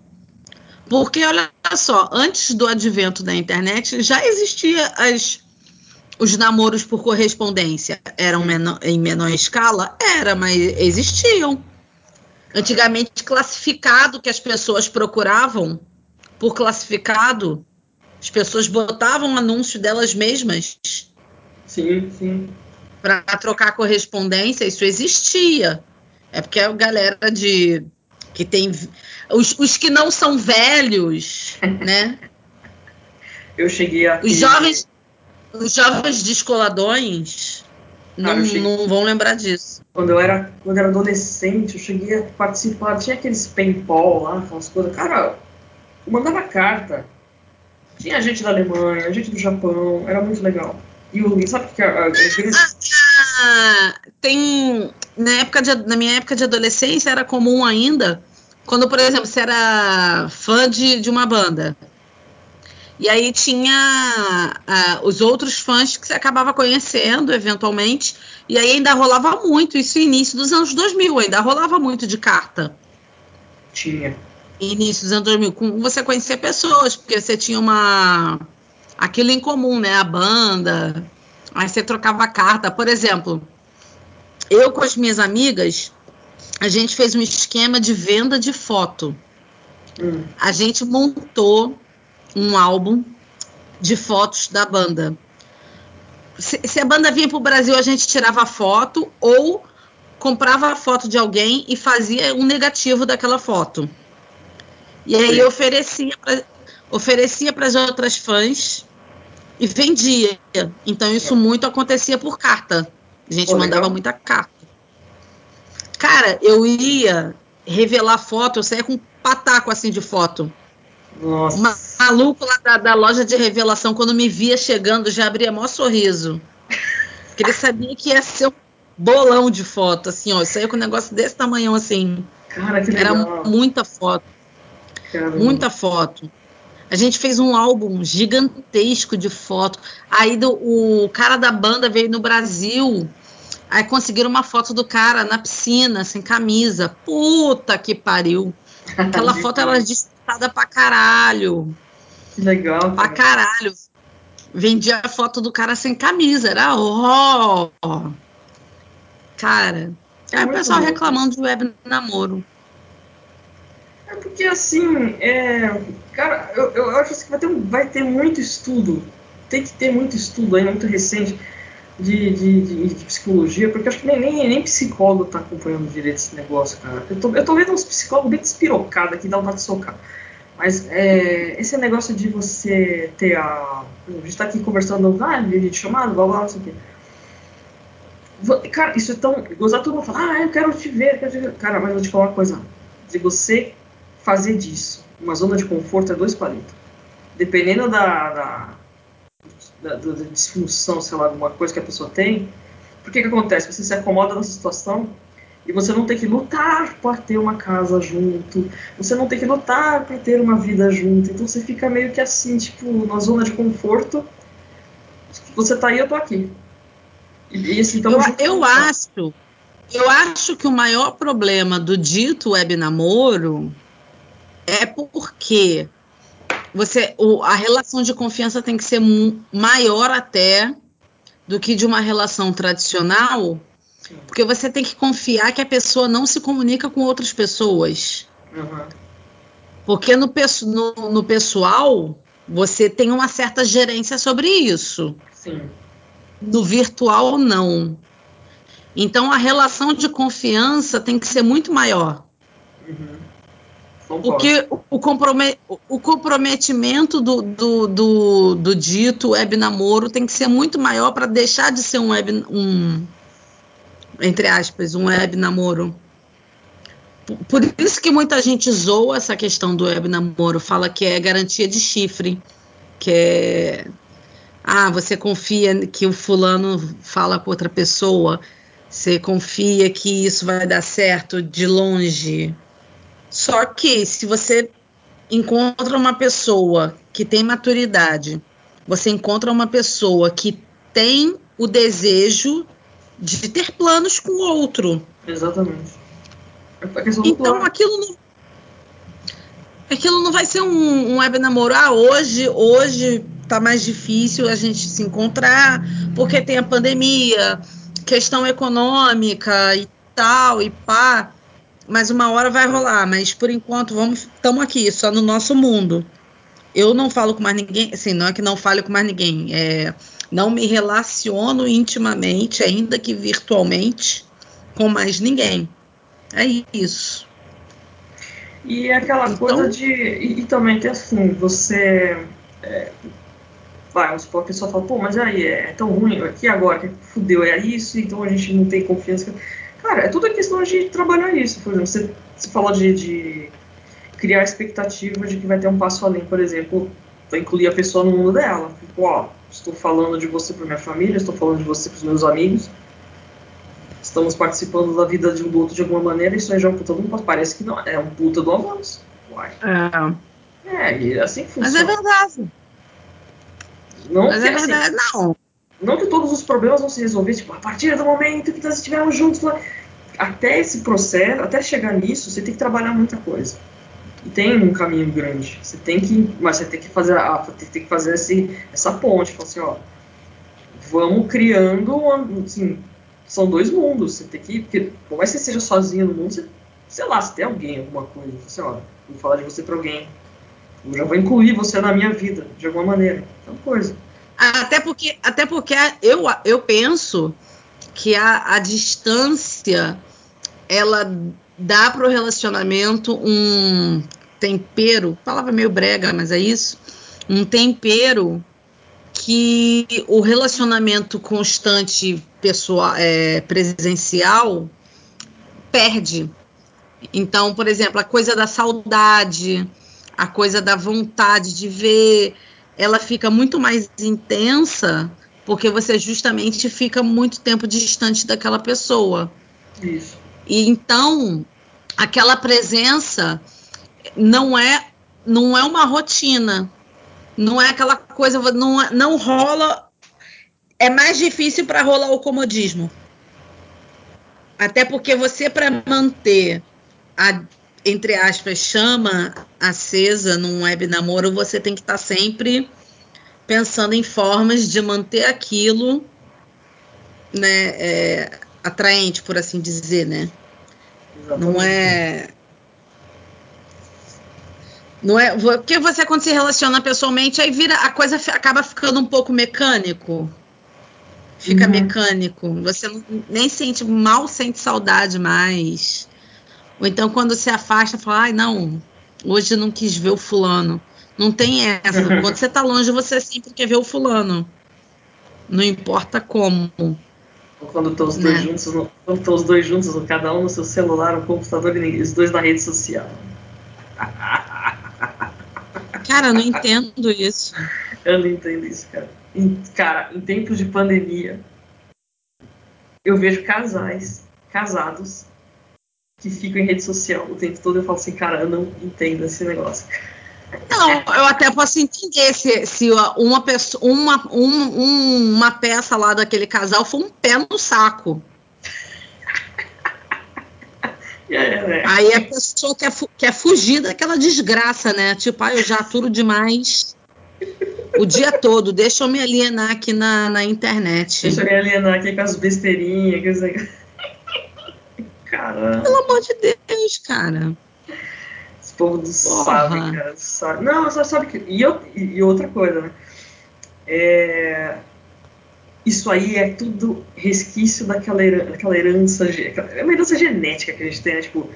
Porque olha só, antes do advento da internet já existia as, os namoros por correspondência. Eram menor, em menor escala? Era, mas existiam. Antigamente classificado que as pessoas procuravam por classificado, as pessoas botavam anúncio delas mesmas. Sim, sim para trocar correspondência, isso existia. É porque a galera de que tem os, os que não são velhos, né? Eu cheguei a os jovens os jovens descoladões não, cheguei... não vão lembrar disso. Quando eu era quando eu era adolescente, eu cheguei a participar, tinha aqueles paintball lá, aquelas coisas. Cara, eu mandava carta. Tinha gente da Alemanha, gente do Japão, era muito legal. E o sabe que a, a, a ah, tem na época de, na minha época de adolescência era comum ainda quando por exemplo você era fã de, de uma banda. E aí tinha uh, os outros fãs que você acabava conhecendo eventualmente e aí ainda rolava muito isso início dos anos 2000 ainda rolava muito de carta. Tinha. Início dos anos 2000 com você conhecer pessoas porque você tinha uma aquilo em comum né a banda Aí você trocava carta. Por exemplo, eu com as minhas amigas, a gente fez um esquema de venda de foto. Hum. A gente montou um álbum de fotos da banda. Se, se a banda vinha para o Brasil, a gente tirava foto ou comprava a foto de alguém e fazia um negativo daquela foto. E aí oferecia oferecia para as outras fãs e vendia. Então isso muito acontecia por carta. A gente Pô, mandava legal. muita carta. Cara, eu ia revelar foto, eu saía com um pataco assim de foto. Nossa. Uma, maluco lá da, da, loja de revelação, quando me via chegando, já abria maior sorriso. Porque ele sabia que ia ser um bolão de foto, assim, ó. Eu saía com um negócio desse tamanho assim. Cara, que legal. Era muita foto. Caramba. Muita foto. A gente fez um álbum gigantesco de fotos. Aí do, o cara da banda veio no Brasil. Aí conseguiram uma foto do cara na piscina, sem camisa. Puta que pariu. Aquela foto ela é disputada pra caralho. Legal. Cara. Pra caralho. Vendia a foto do cara sem camisa. Era ó. Oh. Cara. É aí o pessoal reclamando de web namoro. É porque assim, é, cara, eu, eu acho que vai ter, vai ter muito estudo, tem que ter muito estudo aí, muito recente de, de, de, de psicologia, porque acho que nem, nem, nem psicólogo está acompanhando direito esse negócio, cara. Eu tô, eu tô vendo uns psicólogos bem despirocados aqui, dá vontade de socar. Mas é, esse negócio de você ter a. A gente está aqui conversando, ah, vídeo chamado, blá blá, não sei o quê. Cara, isso é tão. Gozar todo mundo fala, ah, eu quero te ver, quero te ver. Cara, mas eu vou te falar uma coisa Se você fazer disso uma zona de conforto, é dois palitos. Dependendo da, da, da, da disfunção, sei lá, alguma coisa que a pessoa tem, por que que acontece? Você se acomoda nessa situação e você não tem que lutar para ter uma casa junto, você não tem que lutar para ter uma vida junto, então você fica meio que assim, tipo, na zona de conforto. Você tá aí, eu tô aqui. E, e assim, então, eu, eu acho, eu acho que o maior problema do dito web namoro é porque você, o, a relação de confiança tem que ser maior até do que de uma relação tradicional porque você tem que confiar que a pessoa não se comunica com outras pessoas. Uhum. Porque no, no, no, pessoal, você tem uma certa gerência sobre isso. Sim. No virtual, não. Então, a relação de confiança tem que ser muito maior. Uhum. Porque o, compromet, o comprometimento do, do, do, do, dito web namoro tem que ser muito maior para deixar de ser um web, um, entre aspas, um web namoro. Por isso que muita gente zoa essa questão do web namoro, fala que é garantia de chifre, que é ah, você confia que o fulano fala com outra pessoa, você confia que isso vai dar certo de longe. Só que se você encontra uma pessoa que tem maturidade, você encontra uma pessoa que tem o desejo de ter planos com o outro. Exatamente. É então aquilo não, aquilo não vai ser um, um web namoro. Ah, hoje, hoje tá mais difícil a gente se encontrar porque tem a pandemia, questão econômica e tal e pá. Mas uma hora vai rolar. Mas por enquanto vamos, estamos aqui só no nosso mundo. Eu não falo com mais ninguém, assim, não é que não fale com mais ninguém. É, não me relaciono intimamente, ainda que virtualmente, com mais ninguém. É isso. E aquela então, coisa de. E, e, também que assim, você. É, vai, a pessoa fala, pô, mas aí é tão ruim aqui agora, que fudeu, é isso, então a gente não tem confiança. Cara, é tudo questão de trabalhar isso. Por exemplo, você, você falou de, de criar expectativa de que vai ter um passo além, por exemplo, vai incluir a pessoa no mundo dela. Tipo, ó, estou falando de você para minha família, estou falando de você para os meus amigos. Estamos participando da vida de um do outro de alguma maneira, isso aí já é um puta do Parece que não, é um puta do avanço. Uai. É. É, e assim funciona. Mas é verdade. Não Mas é verdade, assim, não. Não que todos os problemas vão se resolver, tipo, a partir do momento que nós estivermos juntos lá. Até esse processo, até chegar nisso, você tem que trabalhar muita coisa tem um caminho grande. Você tem que, mas você tem que fazer, a, tem que fazer esse, essa ponte, falar assim, ó, vamos criando, assim, são dois mundos. Você tem que, porque por mais que você seja sozinho no mundo, você, sei lá, se tem alguém, alguma coisa, assim, ó, vou falar de você para alguém, eu já vou incluir você na minha vida de alguma maneira, uma coisa. Até porque, até porque eu, eu penso que a, a distância ela dá para o relacionamento um tempero, palavra meio brega, mas é isso, um tempero que o relacionamento constante pessoal, é, presencial perde. Então, por exemplo, a coisa da saudade, a coisa da vontade de ver, ela fica muito mais intensa porque você justamente fica muito tempo distante daquela pessoa. Isso. E então, aquela presença não é não é uma rotina. Não é aquela coisa, não, não rola. É mais difícil para rolar o comodismo. Até porque você, para manter a, entre aspas, chama acesa num web namoro, você tem que estar tá sempre pensando em formas de manter aquilo né, é, atraente, por assim dizer, né? Exatamente. Não é. Não é. Porque você, quando se relaciona pessoalmente, aí vira. A coisa acaba ficando um pouco mecânico. Fica uhum. mecânico. Você nem sente, mal sente saudade mais. Ou então, quando se afasta, fala: ai, não, hoje não quis ver o fulano. Não tem essa. Quando você tá longe, você sempre quer ver o fulano. Não importa como. quando estão os dois juntos, quando estão os dois juntos, cada um no seu celular, no computador e os dois na rede social. Cara, eu não entendo isso. Eu não entendo isso, cara. Em, cara, em tempos de pandemia, eu vejo casais casados que ficam em rede social o tempo todo. Eu falo assim, cara, eu não entendo esse negócio. Não, eu até posso entender se, se uma, pessoa, uma, um, uma peça lá daquele casal for um pé no saco. É, né? Aí a pessoa quer, quer fugir daquela desgraça, né? Tipo, ah, eu já aturo demais o dia todo, deixa eu me alienar aqui na, na internet. Deixa eu me alienar aqui com as besteirinhas. Caramba. Pelo amor de Deus, cara. Esse povo não sabe, cara. Sabe. Não, só sabe que. E, eu, e outra coisa, né? É, isso aí é tudo resquício daquela, herança, daquela herança, é uma herança genética que a gente tem, né? Tipo,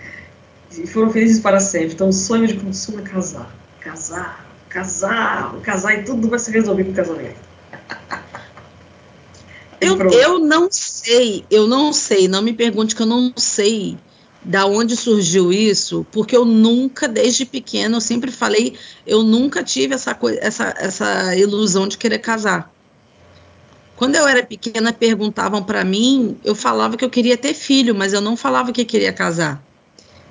foram felizes para sempre. Então, o sonho de consumo é casar. Casar, casar, casar e tudo vai se resolver com o casamento. Eu, eu não sei, eu não sei, não me pergunte que eu não sei da onde surgiu isso, porque eu nunca, desde pequena, eu sempre falei, eu nunca tive essa, essa, essa ilusão de querer casar. Quando eu era pequena, perguntavam para mim, eu falava que eu queria ter filho, mas eu não falava que queria casar.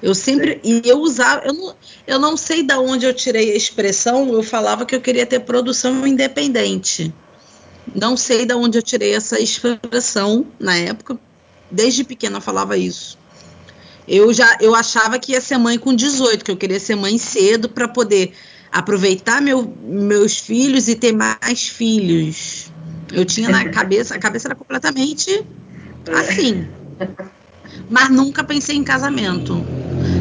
Eu sempre. E eu usava. Eu não, eu não sei de onde eu tirei a expressão, eu falava que eu queria ter produção independente. Não sei de onde eu tirei essa expressão na época. Desde pequena eu falava isso. Eu já eu achava que ia ser mãe com 18, que eu queria ser mãe cedo para poder aproveitar meu, meus filhos e ter mais filhos. Eu tinha na cabeça, a cabeça era completamente assim. Mas nunca pensei em casamento.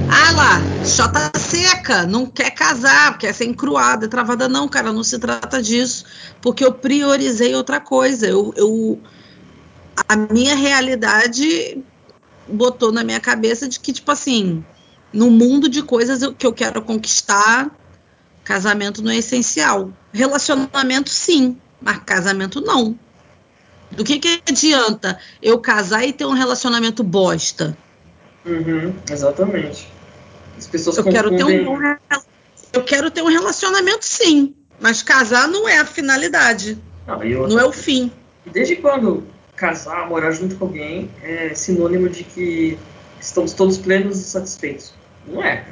Ah lá, chota seca, não quer casar, quer ser encruada, travada. Não, cara, não se trata disso. Porque eu priorizei outra coisa. Eu, eu, a minha realidade botou na minha cabeça de que, tipo assim, no mundo de coisas que eu quero conquistar, casamento não é essencial. Relacionamento, sim, mas casamento não. Do que, que adianta eu casar e ter um relacionamento bosta? Uhum, exatamente. As pessoas eu quero um eu quero ter um relacionamento sim, mas casar não é a finalidade. Não, não é o fim. Desde quando casar, morar junto com alguém é sinônimo de que estamos todos plenos e satisfeitos? Não é,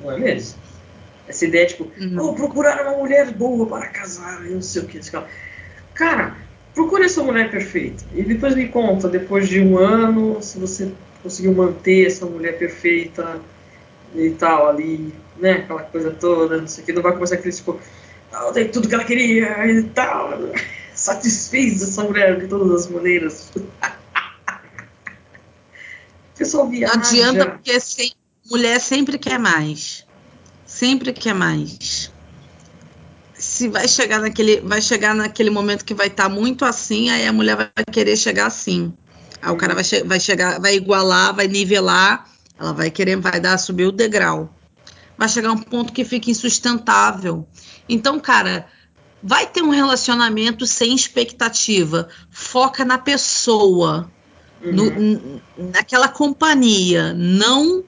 não é mesmo. Essa ideia, tipo, uhum. vou procurar uma mulher boa para casar, eu não sei o que. Cara, procure essa mulher perfeita. E depois me conta, depois de um ano, se você conseguiu manter essa mulher perfeita e tal, ali, né? Aquela coisa toda, não sei o que. Não vai começar aquele tipo, eu dei tudo que ela queria e tal. Satisfiz essa mulher de todas as maneiras. Pessoal viaja. Não adianta, porque sem, mulher sempre quer mais. Sempre quer mais se vai chegar naquele, vai chegar naquele momento que vai estar tá muito assim, aí a mulher vai querer chegar assim. Aí o cara vai, che vai chegar, vai igualar, vai nivelar, ela vai querer, vai dar subir o degrau. Vai chegar um ponto que fica insustentável. Então, cara, vai ter um relacionamento sem expectativa. Foca na pessoa, uhum. no, naquela companhia, não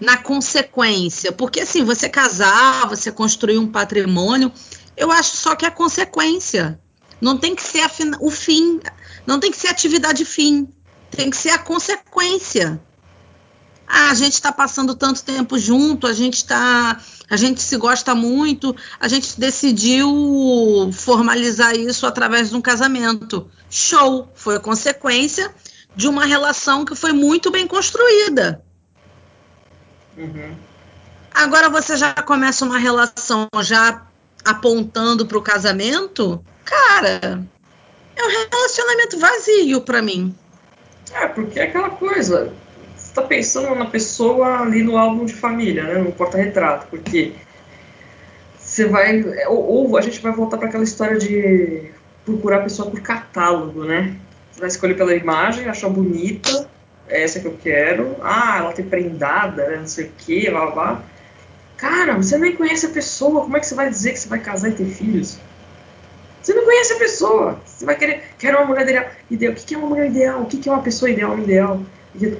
na consequência. Porque assim, você casar, você construir um patrimônio, eu acho só que é consequência. Não tem que ser o fim, não tem que ser atividade fim, tem que ser a consequência. Ah, a gente está passando tanto tempo junto, a gente está, a gente se gosta muito, a gente decidiu formalizar isso através de um casamento. Show, foi consequência de uma relação que foi muito bem construída. Uhum. Agora você já começa uma relação já apontando para o casamento, cara, é um relacionamento vazio para mim. É, porque é aquela coisa. Você está pensando na pessoa ali no álbum de família, né, no porta-retrato, porque você vai. Ou, ou a gente vai voltar para aquela história de procurar a pessoa por catálogo, né? Você vai escolher pela imagem, achar bonita, essa que eu quero. Ah, ela tem prendada, né, não sei o que, blá blá. Cara, você nem conhece a pessoa, como é que você vai dizer que você vai casar e ter filhos? Você não conhece a pessoa. Você vai querer. Quero uma mulher ideal. O que é uma mulher ideal? O que é uma pessoa ideal, homem ideal?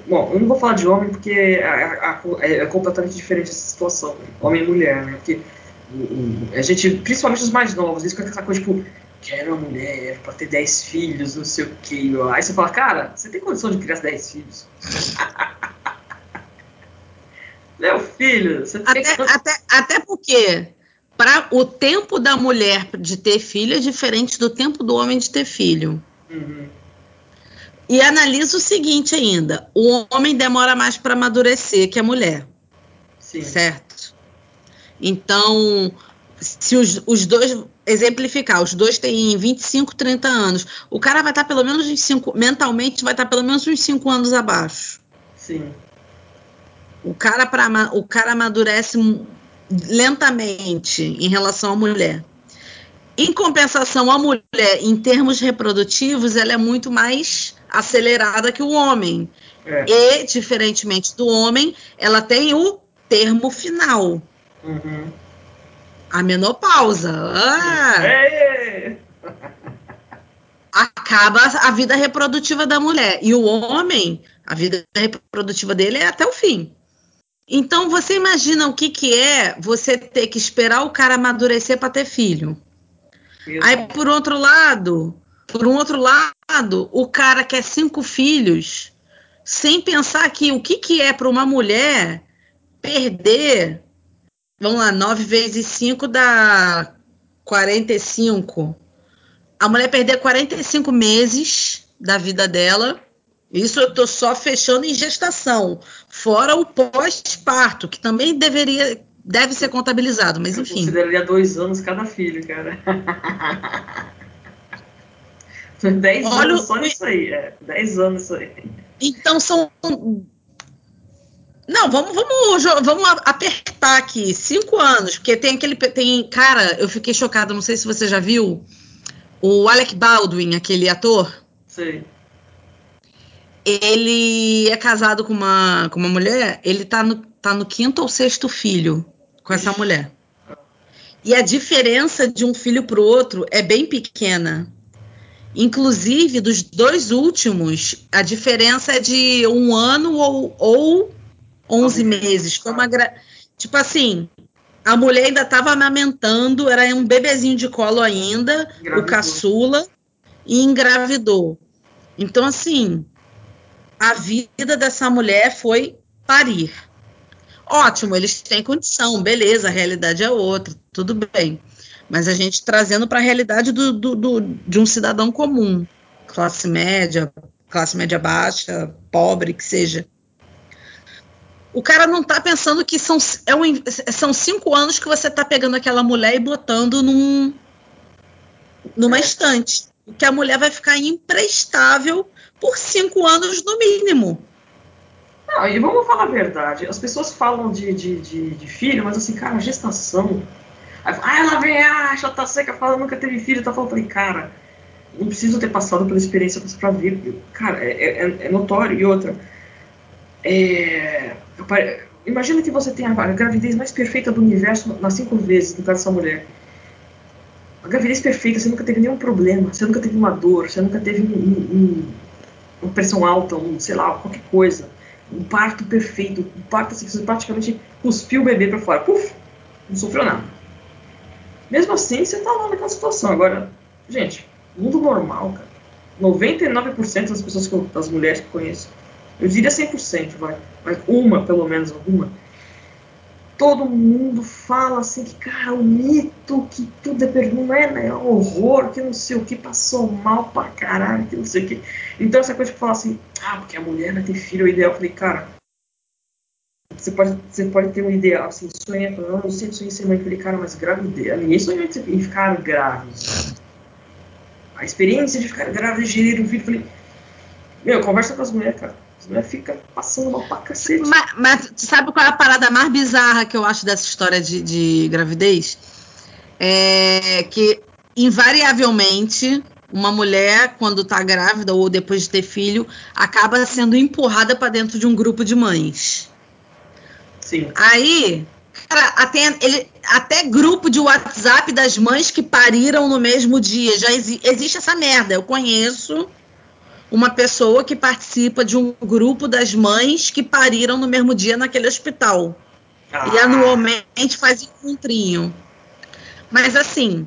Bom, eu não vou falar de homem porque é, é completamente diferente essa situação. Homem e mulher, né? Porque a gente, principalmente os mais novos, eles com essa coisa tipo, quero uma mulher pra ter 10 filhos, não sei o que. Aí você fala, cara, você tem condição de criar 10 filhos? Meu filho, você tem até, até, até porque para o tempo da mulher de ter filho é diferente do tempo do homem de ter filho. Uhum. E analisa o seguinte ainda: o homem demora mais para amadurecer que a mulher. Sim. Certo? Então, se os, os, dois exemplificar, os dois têm 25, 30 anos, o cara vai estar pelo menos uns 5, mentalmente vai estar pelo menos uns 5 anos abaixo. Sim. O cara, pra, o cara amadurece lentamente em relação à mulher. Em compensação, a mulher, em termos reprodutivos, ela é muito mais acelerada que o homem. É. E, diferentemente do homem, ela tem o termo final. Uhum. A menopausa. Ah! É. Acaba a vida reprodutiva da mulher. E o homem, a vida reprodutiva dele é até o fim. Então você imagina o que, que é você ter que esperar o cara amadurecer para ter filho. Aí por outro lado, por um outro lado, o cara quer cinco filhos, sem pensar que o que, que é para uma mulher perder, vamos lá, 9 vezes 5 dá 45. A mulher perder 45 meses da vida dela isso eu estou só fechando em gestação, fora o pós-parto, que também deveria, deve ser contabilizado, mas enfim. Eu consideraria dois anos cada filho, cara. Dez Olha, anos só nisso aí, é. Dez anos isso aí. Então são. Não, vamos, vamos, vamos apertar aqui. Cinco anos, porque tem aquele. Tem, cara, eu fiquei chocada, não sei se você já viu. O Alec Baldwin, aquele ator. Sei ele é casado com uma, com uma mulher, ele tá no, tá no quinto ou sexto filho com essa mulher. E a diferença de um filho para o outro é bem pequena. Inclusive, dos dois últimos, a diferença é de um ano ou, ou 11 meses. Foi uma gra... Tipo assim, a mulher ainda estava amamentando, era um bebezinho de colo ainda, engravidou. o caçula, e engravidou. Então, assim, a vida dessa mulher foi parir. Ótimo, eles têm condição, beleza, a realidade é outra, tudo bem. Mas a gente trazendo para a realidade do, do, do, de um cidadão comum, classe média, classe média baixa, pobre, que seja. O cara não está pensando que são, é um, são cinco anos que você está pegando aquela mulher e botando num, numa é. estante. Que a mulher vai ficar imprestável por cinco anos no mínimo. Não, e vamos falar a verdade. As pessoas falam de, de, de, de filho, mas assim, cara, gestação. Ah, ela vem, ah, já tá seca, fala, nunca teve filho, tá falando, falei, cara, não preciso ter passado pela experiência pra ver. Cara, é, é, é notório. E outra, é, imagina que você tem a, gravidez mais perfeita do universo nas cinco vezes do caso dessa mulher. A gravidez perfeita, você nunca teve nenhum problema, você nunca teve uma dor, você nunca teve um, um uma pressão alta, um, sei lá, qualquer coisa. Um parto perfeito, um parto assim, você praticamente cuspiu o bebê para fora. Puf! Não sofreu nada. Mesmo assim, você tá lá naquela situação. Agora, gente, mundo normal, cara. 99% das pessoas, que eu, das mulheres que eu conheço, eu diria 100%, vai, mas uma, pelo menos, alguma, todo mundo fala assim que, cara, o mito, que tudo é pergunta, é, né, é um horror, que não sei o que, passou mal pra caralho, que não sei o que. Então essa coisa que fala assim, ah, porque a mulher vai ter filho, é o ideal. Eu falei, cara, você pode, você pode ter um ideal, assim, sonha, não, eu sempre sonhei ser mãe. Eu falei, cara, mas gravidez, ninguém sonhou em ficar grávidos. A experiência de ficar grávida gerir um filho, falei, meu, conversa com as mulheres, cara as mulheres ficam passando mal pra cacete. Mas, mas sabe qual é a parada mais bizarra que eu acho dessa história de, de gravidez? É que, invariavelmente, uma mulher, quando tá grávida ou depois de ter filho, acaba sendo empurrada para dentro de um grupo de mães. Sim. Aí, Cara, até, ele, até grupo de WhatsApp das mães que pariram no mesmo dia. Já exi existe essa merda. Eu conheço uma pessoa que participa de um grupo das mães que pariram no mesmo dia naquele hospital. Ah. E anualmente faz encontrinho. Mas assim,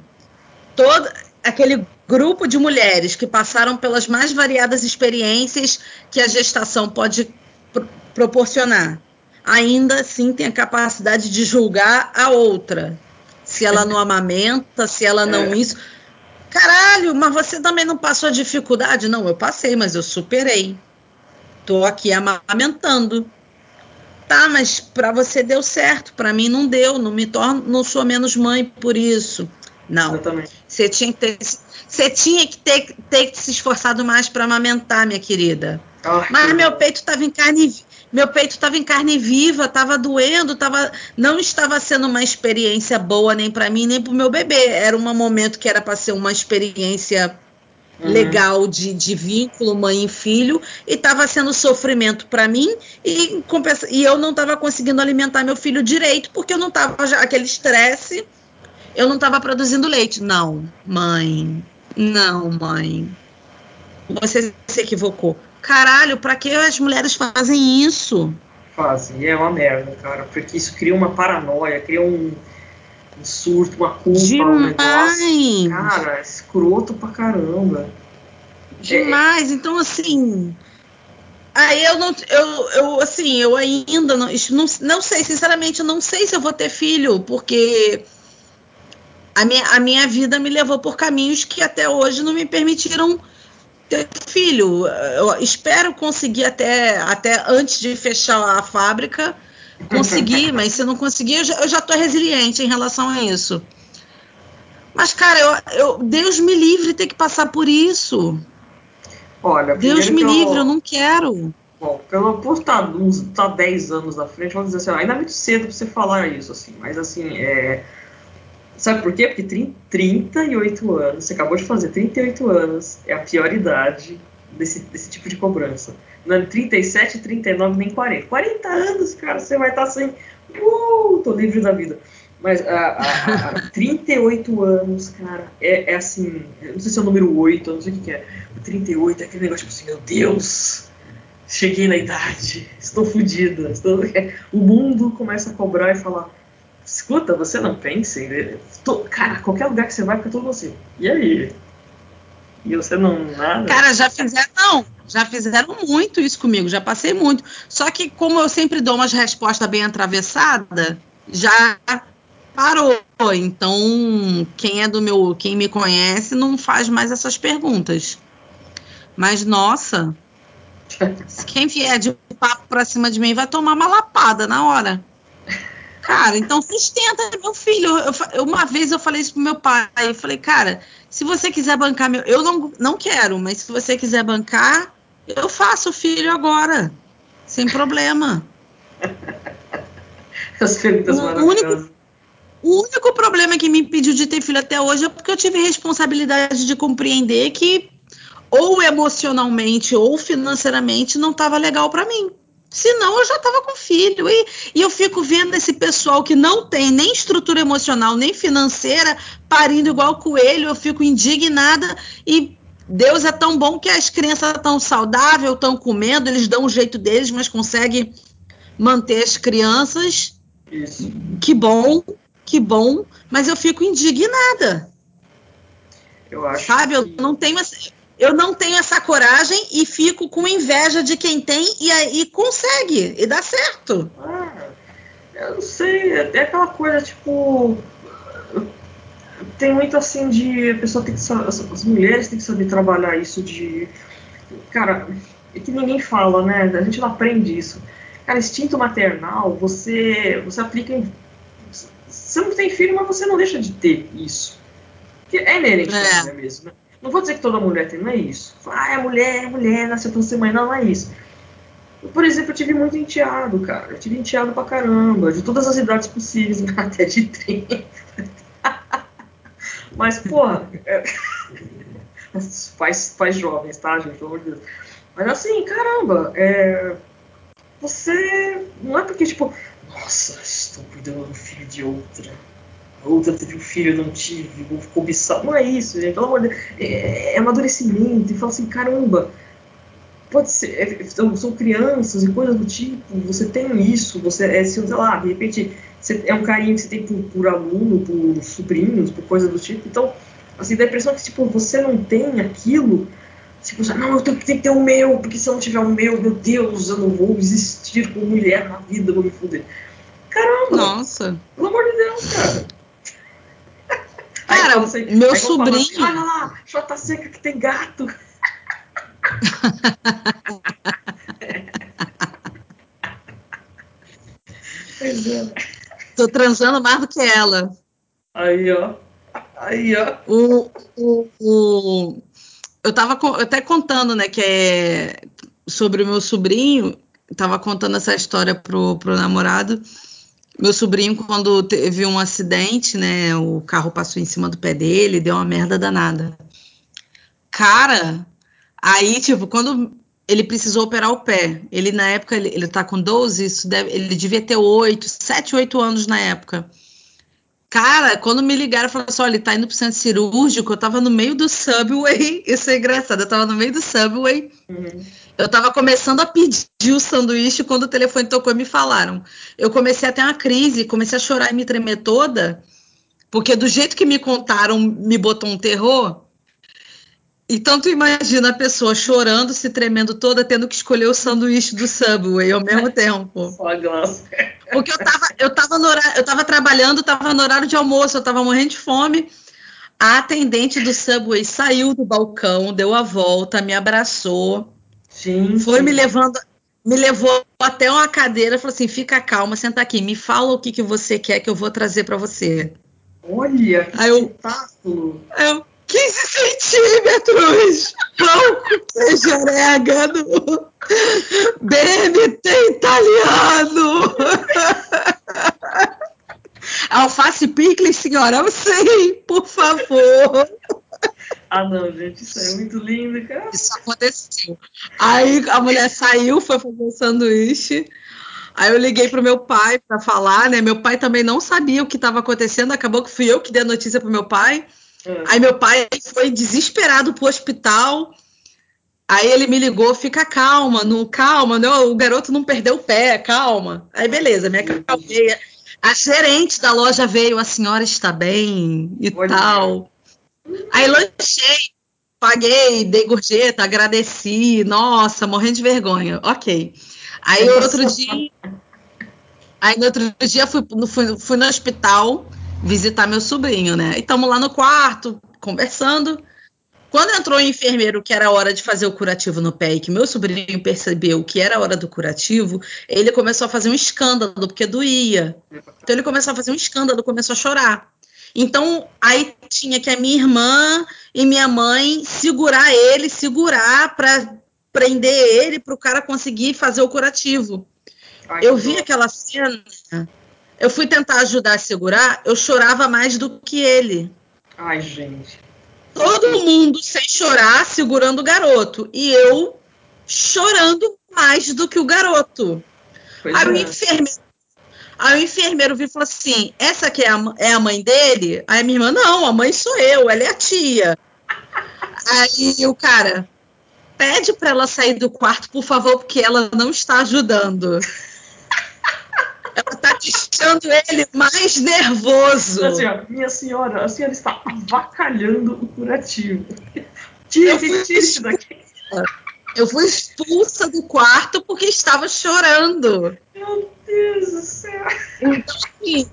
todo aquele grupo de mulheres que passaram pelas mais variadas experiências que a gestação pode pr proporcionar, ainda assim tem a capacidade de julgar a outra. Se ela não amamenta, se ela não é. isso. Caralho, mas você também não passou dificuldade? Não, eu passei, mas eu superei. Tô aqui amamentando. Tá, mas para você deu certo, para mim não deu, não me torno, não sou menos mãe por isso. Não. Você tinha que ter, você tinha que ter, ter se esforçado mais para amamentar, minha querida. Oh, mas meu peito estava em carne meu peito estava em carne viva, estava doendo, tava, não estava sendo uma experiência boa nem para mim nem para o meu bebê. Era um momento que era para ser uma experiência uhum. legal de, de, vínculo mãe e filho e estava sendo sofrimento para mim e, e, eu não estava conseguindo alimentar meu filho direito porque eu não estava aquele estresse, eu não estava produzindo leite. Não, mãe, não, mãe, você se equivocou. Caralho, pra que as mulheres fazem isso? Fazem, é uma merda, cara. Porque isso cria uma paranoia, cria um, um surto, uma culpa, Demais. um negócio. Cara, escroto pra caramba. Demais. É... Então, assim. Aí eu não, eu, eu assim, eu ainda não, não, não sei, sinceramente, eu não sei se eu vou ter filho, porque a minha, a minha vida me levou por caminhos que até hoje não me permitiram ter filho. Eu espero conseguir até, até antes de fechar a fábrica, conseguir, mas se não conseguir, eu já, eu já tô resiliente em relação a isso. Mas, cara, eu, eu, Deus me livre ter que passar por isso. Olha, Deus me livre, eu... eu não quero. Bom, pelo, por estar tá uns tá 10 anos na frente, vamos dizer assim, ainda é muito cedo para você falar isso, assim, mas assim, é, Sabe por quê? Porque 30, 38 anos, você acabou de fazer 38 anos, é a pior idade desse, desse tipo de cobrança. Não é 37, 39, nem 40. 40 anos, cara, você vai estar assim, uh, tô livre da vida. Mas a, a, a 38 anos, cara, é, é, assim, não sei se é o número 8, eu não sei o que, que é. O 38 é aquele negócio tipo assim, meu Deus, cheguei na idade, estou fodida. Estou... O mundo começa a cobrar e falar Escuta, você não pensa em. Cara, qualquer lugar que você vai, fica todo você. E aí? E você não nada? Cara, já fizeram, não, já fizeram muito isso comigo, já passei muito. Só que como eu sempre dou umas respostas bem atravessadas, já parou. Então, quem é do meu, quem me conhece não faz mais essas perguntas. Mas nossa, quem vier de papo pra cima de mim vai tomar uma lapada na hora. Cara, então sustenta meu filho. Eu, uma vez eu falei isso pro meu pai. Eu falei, cara, se você quiser bancar meu. Eu não, não quero, mas se você quiser bancar, eu faço filho agora. Sem problema. As perguntas o único, o único problema que me impediu de ter filho até hoje é porque eu tive responsabilidade de compreender que ou emocionalmente ou financeiramente não estava legal para mim. Senão eu já estava com filho. E, e, eu fico vendo esse pessoal que não tem nem estrutura emocional, nem financeira, parindo igual coelho. Eu fico indignada. E Deus é tão bom que as crianças estão saudáveis, estão comendo, eles dão o jeito deles, mas conseguem manter as crianças. Isso. Que bom, que bom. Mas eu fico indignada. Eu acho Sabe, que... eu não tenho. Eu não tenho essa coragem e fico com inveja de quem tem e aí consegue, e dá certo. Ah, eu não sei, é aquela coisa tipo. Tem muito assim de. A pessoa tem que As mulheres têm que saber trabalhar isso de. Cara, é que ninguém fala, né? A gente não aprende isso. Cara, instinto maternal, você, você aplica em. Você não tem filho, mas você não deixa de ter isso. É inerente é. mesmo, né? Não vou dizer que toda mulher tem, não é isso. Ah, é mulher, é mulher, nasceu pra ser mãe. Não, não é isso. Eu, por exemplo, eu tive muito enteado, cara. Eu tive enteado pra caramba, de todas as idades possíveis, até de 30. Mas, porra, é... faz, faz jovens, tá, gente? Pelo amor de Deus. Mas assim, caramba, é... você. Não é porque, tipo, Nossa, estou cuidando do filho de outra. Outra teve um filho, eu não tive, vou cobiçar. Não é isso, gente. Pelo amor de Deus. É, é amadurecimento. E fala assim, caramba, pode ser. É, são, são, crianças e coisas do tipo. Você tem isso, você é, sei lá, de repente você, é um carinho que você tem por, por aluno, por sobrinhos, por coisas do tipo. Então, assim, dá a impressão que tipo, você não tem aquilo Tipo, não, eu tenho, tenho que ter o meu, porque se eu não tiver o meu, meu Deus, eu não vou existir como mulher na vida, vou me fuder. Caramba! Nossa! Pelo amor de Deus, cara! Cara, assim, meu sobrinho. Assim, Olha lá, chota seca que tem gato. pois é. Tô transando mais do que ela. Aí, ó. Aí, ó. O, o, o, eu estava até contando, né, que é sobre o meu sobrinho, estava contando essa história pro, pro namorado. Meu sobrinho, quando teve um acidente, né, o carro passou em cima do pé dele, deu uma merda danada. Cara, aí, tipo, quando ele precisou operar o pé, ele na época, ele, ele tá com 12, isso deve, ele devia ter 8, 7, 8 anos na época. Cara, quando me ligaram, falaram assim: olha, ele tá indo pro centro cirúrgico. Eu tava no meio do subway. Isso é engraçado. Eu tava no meio do subway. Uhum. Eu tava começando a pedir o sanduíche quando o telefone tocou e me falaram. Eu comecei a ter uma crise, comecei a chorar e me tremer toda. Porque do jeito que me contaram, me botou um terror. Então tu imagina a pessoa chorando, se tremendo toda, tendo que escolher o sanduíche do Subway ao mesmo tempo. Porque eu tava, eu tava, no horário, eu tava trabalhando, tava no horário de almoço, eu tava morrendo de fome. A atendente do Subway saiu do balcão, deu a volta, me abraçou. Sim. Foi me levando, me levou até uma cadeira, falou assim: "Fica calma, senta aqui, me fala o que, que você quer que eu vou trazer para você". Olha, que aí eu, espetáculo! Eu, 15 centímetros! Com queijo orégano! BMT italiano! Alface picles, senhora? Sim, por favor! Ah, não, gente, isso é muito lindo, cara. Isso aconteceu. Aí a mulher saiu, foi fazer um sanduíche. Aí eu liguei pro meu pai para falar, né? Meu pai também não sabia o que estava acontecendo, acabou que fui eu que dei a notícia pro meu pai. É. Aí meu pai foi desesperado pro hospital. Aí ele me ligou, fica calma, não, calma, não, o garoto não perdeu o pé, calma. Aí beleza, me acalmei. A gerente da loja veio, a senhora está bem e Olha tal. Aí lanchei, paguei, dei gorjeta, agradeci, nossa, morrendo de vergonha. Ok. Aí outro dia. Aí no outro dia fui, fui, fui no hospital visitar meu sobrinho, né? E estamos lá no quarto, conversando. Quando entrou o enfermeiro que era hora de fazer o curativo no pé e que meu sobrinho percebeu que era hora do curativo, ele começou a fazer um escândalo, porque doía. Então ele começou a fazer um escândalo, começou a chorar. Então aí tinha que a minha irmã e minha mãe segurar ele, segurar para prender ele para o cara conseguir fazer o curativo. Ai, eu vi aquela cena eu fui tentar ajudar a segurar, eu chorava mais do que ele. Ai, gente. Todo mundo sem chorar, segurando o garoto. E eu chorando mais do que o garoto. Pois aí, é. o enfermeiro, aí o enfermeiro viu e falou assim: essa aqui é a, é a mãe dele? Aí a minha irmã, não, a mãe sou eu, ela é a tia. aí o cara, pede para ela sair do quarto, por favor, porque ela não está ajudando. Ela tá deixando ele mais nervoso. Assim, ó, minha senhora, a senhora está avacalhando o curativo. Tire, tire daqui. Eu fui expulsa do quarto porque estava chorando. Meu Deus do céu. Então, assim,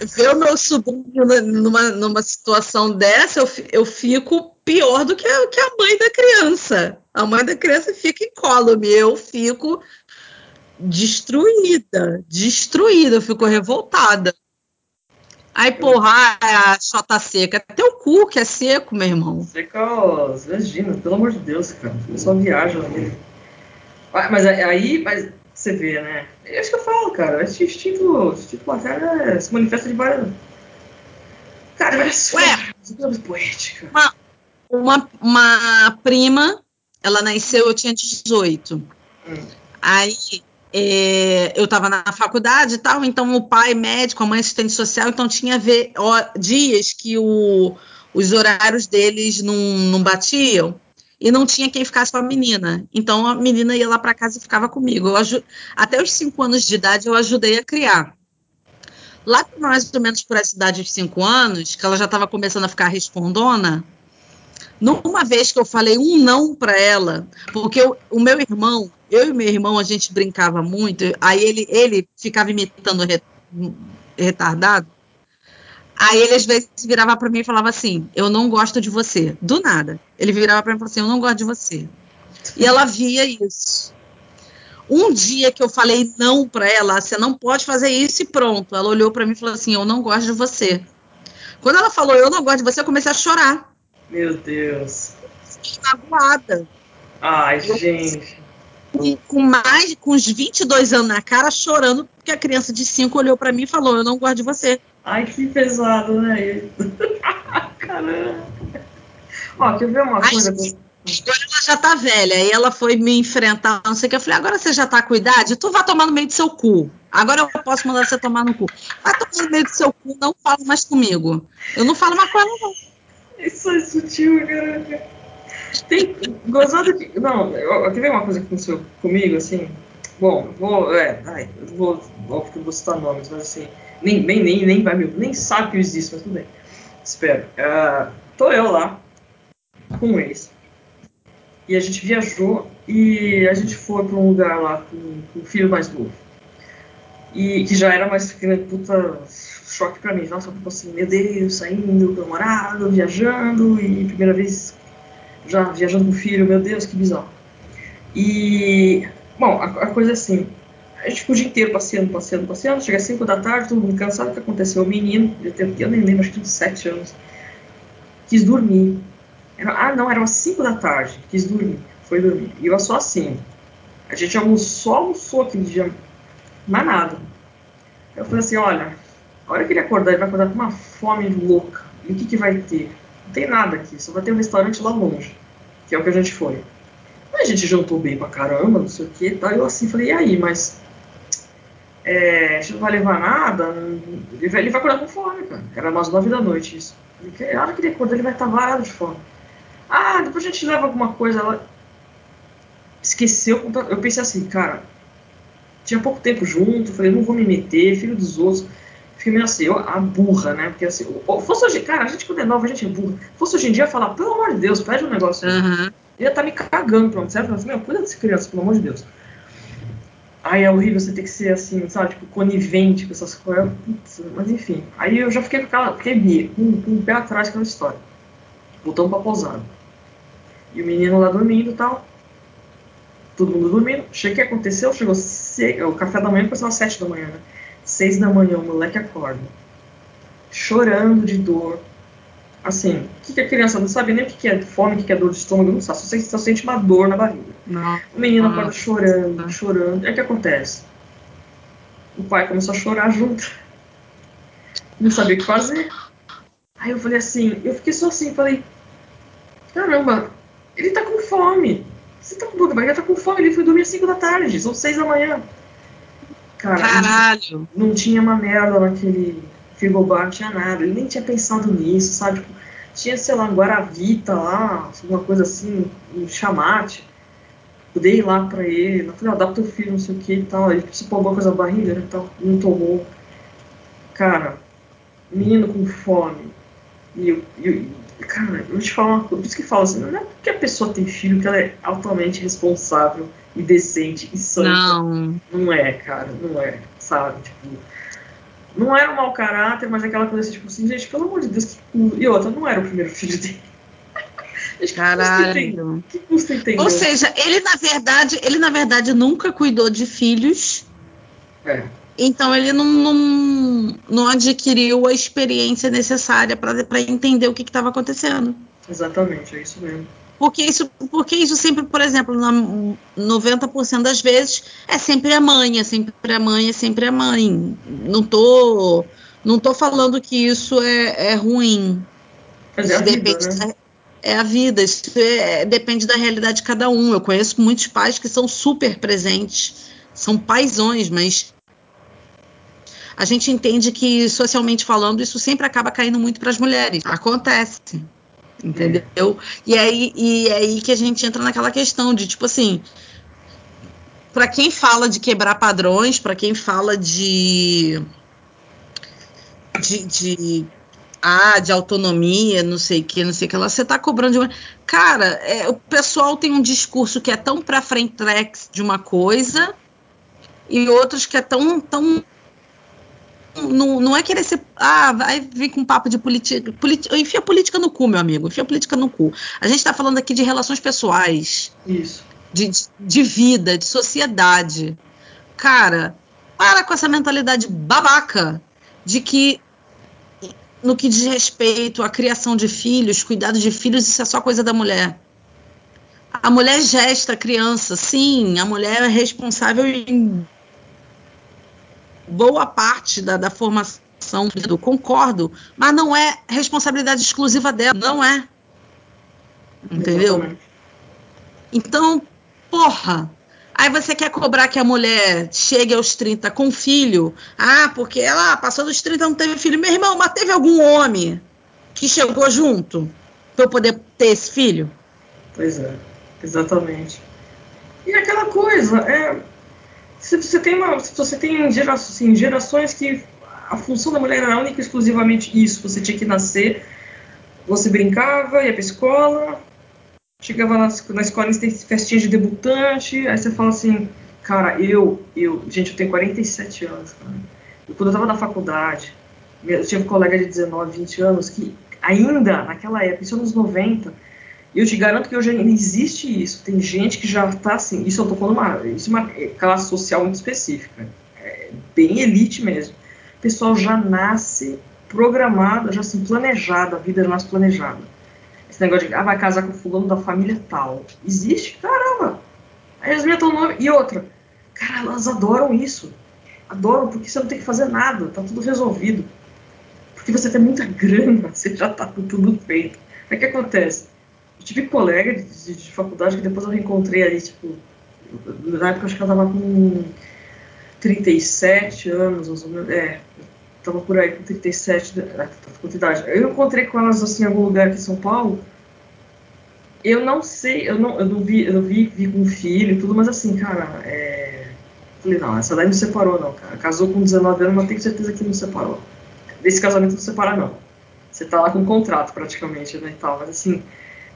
ver o meu sobrinho numa, numa situação dessa, eu, eu fico pior do que a, que a mãe da criança. A mãe da criança fica incólume, eu fico destruída, destruída, ficou revoltada. Aí, porra, a chota seca. Teu cu que é seco, meu irmão. Seca, imagina, pelo amor de Deus, cara. Eu só viaja nele. Mas aí, mas você vê, né? É isso que eu falo, cara. Esse instinto, instinto materno se manifesta de várias. Cara, várias formas poéticas. Uma, uma, uma prima, ela nasceu, eu tinha 18. Hum. Aí é, eu estava na faculdade e tal, então o pai médico, a mãe assistente social, então tinha ver, ó, dias que o, os horários deles não, não batiam e não tinha quem ficasse com a menina. Então a menina ia lá para casa e ficava comigo. até os cinco anos de idade eu ajudei a criar. Lá mais ou menos por essa idade de cinco anos, que ela já estava começando a ficar respondona, numa vez que eu falei um não para ela, porque eu, o meu irmão, eu e meu irmão, a gente brincava muito, aí ele, ele ficava imitando re, retardado, Aí ele às vezes virava para mim e falava assim: Eu não gosto de você. Do nada. Ele virava para mim e falava assim: Eu não gosto de você. E ela via isso. Um dia que eu falei não para ela, você não pode fazer isso e pronto. Ela olhou para mim e falou assim: Eu não gosto de você. Quando ela falou eu não gosto de você, eu comecei a chorar. Meu Deus. Fiquei magoada. Ai, gente. Com, com, mais, com uns 22 anos na cara, chorando, porque a criança de 5 olhou para mim e falou: Eu não gosto de você. Ai, que pesado, né? Caramba. Ó, quer ver uma Ai, coisa? Agora ela já tá velha, aí ela foi me enfrentar, não sei o que. Eu falei, agora você já tá com idade, tu vai tomar no meio do seu cu. Agora eu posso mandar você tomar no cu. Vai tomar no meio do seu cu, não fala mais comigo. Eu não falo mais com ela, não. Isso é sutil, cara. Tem gozado que. Não, quer ver uma coisa que aconteceu comigo, assim? Bom, vou. É, ai, vou. Óbvio que eu vou citar nomes, mas assim nem, nem, nem, nem vai me, nem sabe que eu existo, mas tudo bem. Espero. Uh, tô eu lá com ex. E a gente viajou e a gente foi para um lugar lá com, com o filho mais novo. E que já era mais puta choque para mim. Nossa, tipo assim, meu Deus, saindo namorado, viajando e primeira vez já viajando com o filho, meu Deus, que bizarro. E, bom, a, a coisa é assim, a gente ficou o dia inteiro passeando, passeando, passeando. Chega às 5 da tarde, todo mundo cansado. O que aconteceu? O menino, eu nem lembro, acho que tinha 7 anos, quis dormir. Era, ah, não, era umas 5 da tarde. Quis dormir. Foi dormir. E eu só assim. A gente almoçou, almoçou aquele dia. Mais nada. Eu falei assim: olha, a hora que ele acordar, ele vai acordar com uma fome louca. E o que, que vai ter? Tem nada aqui, só vai ter um restaurante lá longe, que é o que a gente foi. A gente jantou bem pra caramba, não sei o que, tá? Eu assim falei, e aí, mas é, a gente não vai levar nada, ele vai, ele vai acordar com fome, cara. Era umas nove da noite isso. A hora que ele acordar, ele vai estar varado de fome. Ah, depois a gente leva alguma coisa. Ela esqueceu. Eu pensei assim, cara, tinha pouco tempo junto, falei, não vou me meter, filho dos outros. Fiquei meio assim, eu, a burra, né? Porque assim, fosse hoje, cara, a gente quando é nova, a gente é burra. Fosse hoje em dia falar, pelo amor de Deus, pede um negócio. Uhum. Ele ia estar tá me cagando, pronto, certo? Eu falei, meu, cuida dessa criança, pelo amor de Deus. Aí é horrível você ter que ser assim, sabe, tipo, conivente com essas coisas. Putz, mas enfim. Aí eu já fiquei com aquela. Fiquei com, com o pé atrás com aquela história. Voltamos pra pousada. E o menino lá dormindo e tal. Todo mundo dormindo. Chega o que aconteceu? Chegou se... o café da manhã começou às sete da manhã, né? Seis da manhã o moleque acorda. Chorando de dor assim, o que, que a criança não sabe nem o que, que é fome, o que, é dor de estômago, não sabe, só, só sente uma dor na barriga. Não. O menino acorda chorando, chorando. Aí o que acontece? O pai começou a chorar junto. Não sabia o que fazer. Aí eu falei assim, eu fiquei só assim, falei, caramba, ele tá com fome. Você tá com dor da barriga, tá com fome, ele foi dormir às 5 da tarde, são 6 da manhã. Cara, Caralho! Não, não tinha uma merda naquele frigobar, não tinha nada. Ele nem tinha pensado nisso, sabe? Tipo, tinha, sei lá, um Guaravita lá, alguma coisa assim, um chamate. Eu dei lá pra ele, eu falei, ah, dá pro teu filho, não sei o que e tal. Ele precisa pôr alguma coisa na barriga, né, tal. Não tomou. Cara, menino com fome. E eu, eu, cara, eu vou te falar uma coisa, por isso que eu falo assim, não é porque a pessoa tem filho que ela é altamente responsável e decente e santa. Não. Não é, cara, não é, sabe? Tipo, não era um mau caráter, mas aquela coisa tipo assim, gente, pelo amor de Deus, E outra, não era o primeiro filho dele. Caralho. Que custa entender? Ou seja, ele na verdade, ele na verdade nunca cuidou de filhos. É. Então ele não, não, não adquiriu a experiência necessária para entender o que estava acontecendo. Exatamente, é isso mesmo. Porque isso, porque isso sempre, por exemplo, 90% das vezes é sempre a mãe, é sempre a mãe, é sempre a mãe. Não tô, não tô falando que isso é, é ruim. Mas é a vida, né? é a vida, isso é, depende da realidade de cada um. Eu conheço muitos pais que são super presentes, são paisões, mas a gente entende que, socialmente falando, isso sempre acaba caindo muito para as mulheres. Acontece. Entendeu? E aí, e aí que a gente entra naquela questão de, tipo assim, para quem fala de quebrar padrões, para quem fala de, de, de ah, de autonomia, não sei o que, não sei o que lá, você tá cobrando de uma. Cara, é, o pessoal tem um discurso que é tão pra frente de uma coisa e outros que é tão, tão não, não é querer ser. Ah, vai vir com papo de política. Politi, enfia política no cu, meu amigo. Enfia política no cu. A gente está falando aqui de relações pessoais. Isso. De, de vida, de sociedade. Cara, para com essa mentalidade babaca de que no que diz respeito à criação de filhos, cuidado de filhos, isso é só coisa da mulher. A mulher gesta a criança, sim, a mulher é responsável em boa parte da, da formação do concordo, mas não é responsabilidade exclusiva dela, não é. Entendeu? Então, porra, Aí você quer cobrar que a mulher chegue aos 30 com filho. Ah, porque ela passou dos 30 não teve filho. Meu irmão, mas teve algum homem que chegou junto para eu poder ter esse filho? Pois é, exatamente. E aquela coisa, é, se você tem uma, se você tem gerações, assim, gerações que a função da mulher era única e exclusivamente isso, você tinha que nascer, você brincava, ia para escola, chegava na, na escola e tem festinha de debutante, aí você fala assim, cara, eu, eu, gente, eu tenho 47 anos, cara. Quando eu estava na faculdade, eu tinha um colega de 19, 20 anos que ainda naquela época, isso é nos 90, e eu te garanto que hoje ainda existe isso. Tem gente que já está assim. Isso eu estou falando uma, isso é uma classe social muito específica. É bem elite mesmo. O pessoal já nasce programada, já assim, planejada, a vida já nasce planejada. Esse negócio de, ah, vai casar com fulano da família tal. Existe? Caramba! Aí eles metam o nome. E outra, cara, elas adoram isso. Adoram porque você não tem que fazer nada, tá tudo resolvido. Porque você tem muita grana, você já tá com tudo feito. O que acontece? Tive colega de, de, de, faculdade que depois eu reencontrei ali, tipo, na época acho que ela tava com 37 anos, mais ou menos, é, tava por aí com 37, é, com idade. Eu encontrei com elas assim em algum lugar aqui em São Paulo. Eu não sei, eu não, eu não vi, eu não vi, vi com filho e tudo, mas assim, cara, é... falei, não, essa daí não separou não, cara. Casou com 19 anos, mas tenho certeza que não separou. Desse casamento não separa não. Você tá lá com um contrato praticamente, né, e tal, mas assim,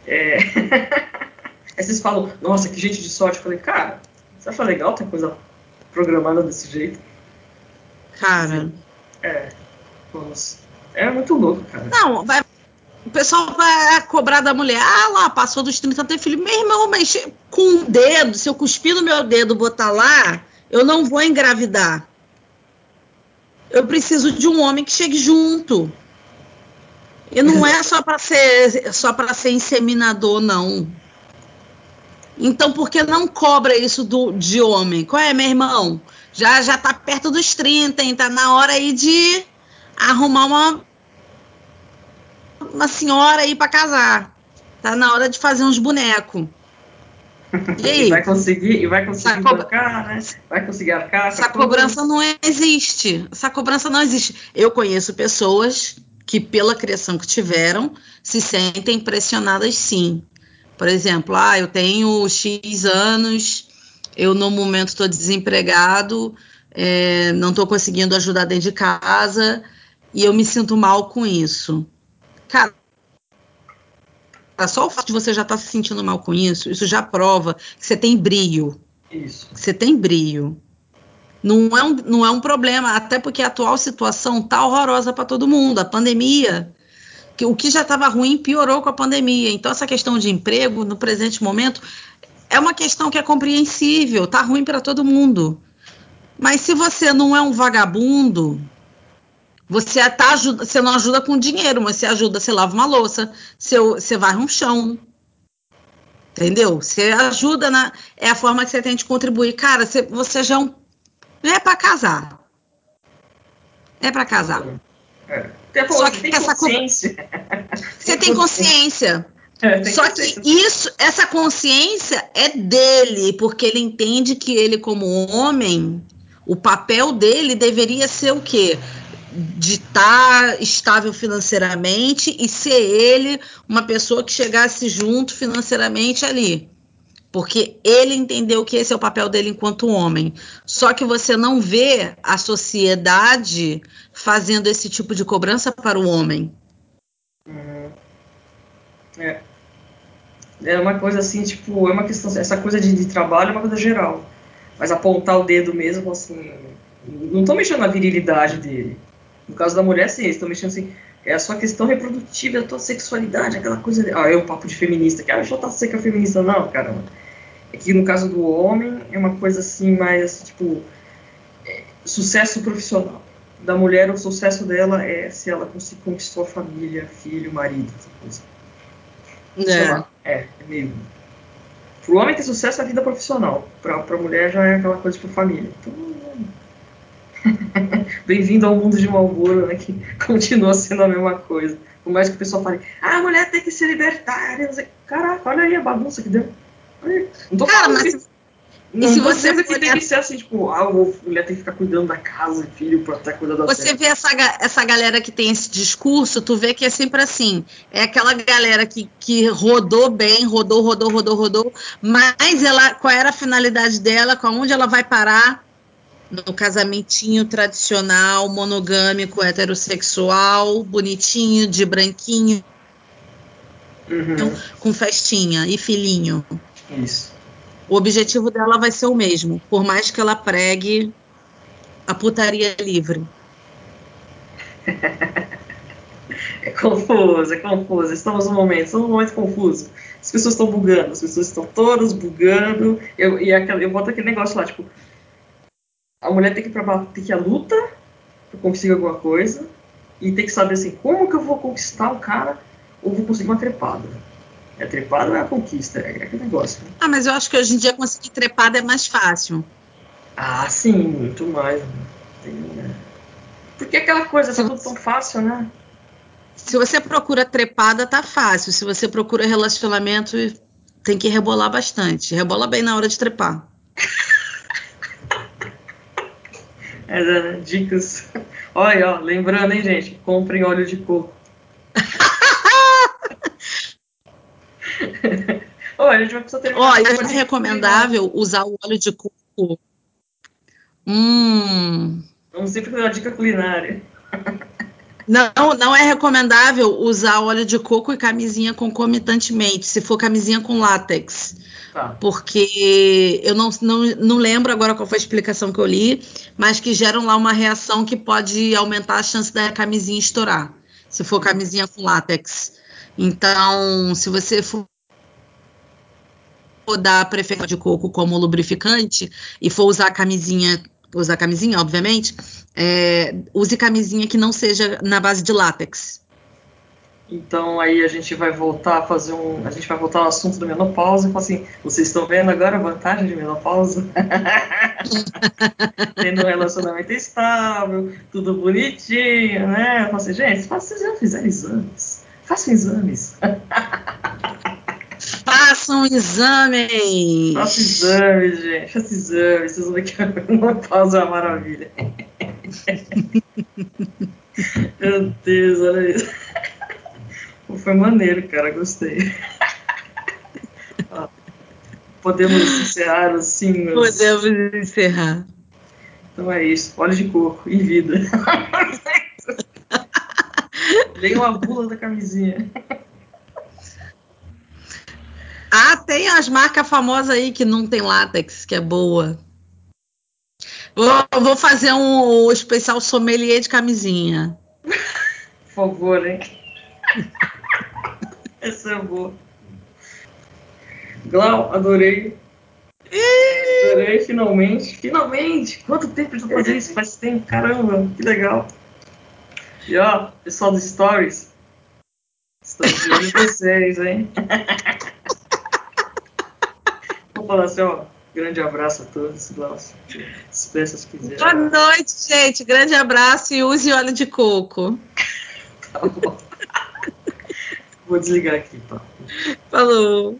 é... Aí vocês falam, nossa, que gente de sorte. Eu falei, cara, você acha legal ter coisa programada desse jeito? Cara. É. Nossa. É muito louco, cara. Não, vai. O pessoal vai cobrar da mulher. Ah, lá, passou dos 30, tem filho. Meu irmão, mas com um dedo, se eu cuspir no meu dedo botar lá, eu não vou engravidar. Eu preciso de um homem que chegue junto. E não é só para ser só para ser inseminador, não. Então, por que não cobra isso do, de homem? Qual é, meu irmão? Já já tá perto dos 30, hein? Tá na hora aí de arrumar uma uma senhora aí para casar. Tá na hora de fazer uns bonecos. E aí? vai conseguir, e vai conseguir bancar, né? Vai conseguir arcar. Essa cobrança não existe. Essa cobrança não existe. Eu conheço pessoas que, pela criação que tiveram, se sentem pressionadas sim. Por exemplo, ah, eu tenho X anos, eu no momento estou desempregado, é, não estou conseguindo ajudar dentro de casa e eu me sinto mal com isso. Cara, só o fato de você já estar tá se sentindo mal com isso, isso já prova que você tem brilho. Isso. Você tem brilho. Não é, um, não é um problema, até porque a atual situação tá horrorosa para todo mundo. A pandemia, que o que já estava ruim piorou com a pandemia. Então, essa questão de emprego, no presente momento, é uma questão que é compreensível, tá ruim para todo mundo. Mas se você não é um vagabundo, você, tá, você não ajuda com dinheiro, mas você ajuda, você lava uma louça, você, você varre um chão. Entendeu? Você ajuda na. É a forma que você tem de contribuir. Cara, você, você já é um é para casar. É para casar. É. Só que tem consciência. Você tem consciência. É, Só que, que isso, essa consciência é dele, porque ele entende que ele, como homem, o papel dele deveria ser o quê? De estar tá estável financeiramente e ser ele uma pessoa que chegasse junto financeiramente ali. Porque ele entendeu que esse é o papel dele enquanto homem. Só que você não vê a sociedade fazendo esse tipo de cobrança para o homem. Uhum. É. É uma coisa assim, tipo, é uma questão. Essa coisa de, de trabalho é uma coisa geral. Mas apontar o dedo mesmo, assim. Não estão mexendo na virilidade dele. No caso da mulher, sim, estão mexendo assim. É a sua questão reprodutiva, a tua sexualidade, aquela coisa. De, ah, é o papo de feminista, que ah, já tá seca feminista, não, caramba. É que no caso do homem, é uma coisa assim, mais, tipo. É, sucesso profissional. Da mulher, o sucesso dela é se ela conquistou a família, filho, marido, essa coisa. É. é, é meio. Pro homem ter sucesso é a vida profissional. Pra, pra mulher já é aquela coisa tipo família. Então. Bem-vindo ao mundo de Malboro, né? Que continua sendo a mesma coisa. Por mais que o pessoal fale, ah, a mulher tem que se libertar. Caraca, olha aí a bagunça que deu. Não tô Cara, falando mas... que não, e se você que tem que ser assim, tipo, ah, a mulher tem que ficar cuidando da casa, filho, pra estar cuidando da Você terra. vê essa, essa galera que tem esse discurso, tu vê que é sempre assim. É aquela galera que, que rodou bem, rodou, rodou, rodou, rodou, mas ela, qual era a finalidade dela, com onde ela vai parar? No casamentinho tradicional, monogâmico, heterossexual, bonitinho, de branquinho, uhum. com festinha e filhinho. Isso o objetivo dela vai ser o mesmo, por mais que ela pregue a putaria livre. É confuso, é confuso. Estamos num momento, estamos num momento confuso. As pessoas estão bugando, as pessoas estão todas bugando. Eu, e aquela, eu boto aquele negócio lá, tipo, a mulher tem que ir ter que à luta para conseguir alguma coisa e tem que saber assim, como que eu vou conquistar o cara ou vou conseguir uma trepada. É trepada ou é a conquista? É aquele negócio. Né? Ah, mas eu acho que hoje em dia conseguir trepada é mais fácil. Ah, sim, muito mais. Tem, né? Porque aquela coisa, tá tudo tão fácil, né? Se você procura trepada, tá fácil. Se você procura relacionamento, tem que rebolar bastante. Rebola bem na hora de trepar. É, né? dicas. Olha, ó, lembrando, hein, gente? Comprem óleo de coco. Olha, a gente vai precisar ter. Olha, é recomendável usar o óleo de coco. Hum. Vamos sempre dar uma dica culinária. Não, não é recomendável usar óleo de coco e camisinha concomitantemente, se for camisinha com látex. Tá. Porque eu não, não, não lembro agora qual foi a explicação que eu li, mas que geram lá uma reação que pode aumentar a chance da camisinha estourar, se for camisinha com látex. Então, se você for dar preferência de coco como lubrificante e for usar camisinha, usar camisinha, obviamente, é, use camisinha que não seja na base de látex. Então aí a gente vai voltar a fazer um. A gente vai voltar ao assunto da menopausa e falar assim, vocês estão vendo agora a vantagem de menopausa? Tendo um relacionamento estável, tudo bonitinho, né? Eu falo assim, gente, vocês já fizeram exames. Façam exames. Façam exames! Façam exames, gente. Façam exames. Vocês vão ver que uma pausa é uma maravilha. Meu Deus, olha isso. Foi maneiro, cara. Gostei. Podemos encerrar assim. Podemos encerrar. Então é isso. Óleo de coco e vida. Leia uma bula da camisinha. Ah, tem as marcas famosas aí que não tem látex, que é boa. Vou, vou fazer um especial sommelier de camisinha. Por favor, hein? Essa é boa. Glau, adorei. Adorei, finalmente. Finalmente! Quanto tempo de fazer isso? Faz tempo, caramba, que legal. E ó, pessoal dos Stories, estamos de olho vocês, hein? Falar assim, ó. Grande abraço a todos, Glaucio. Se quiser. Boa noite, gente. Grande abraço e use óleo de coco. tá bom. Vou desligar aqui, tá? Falou.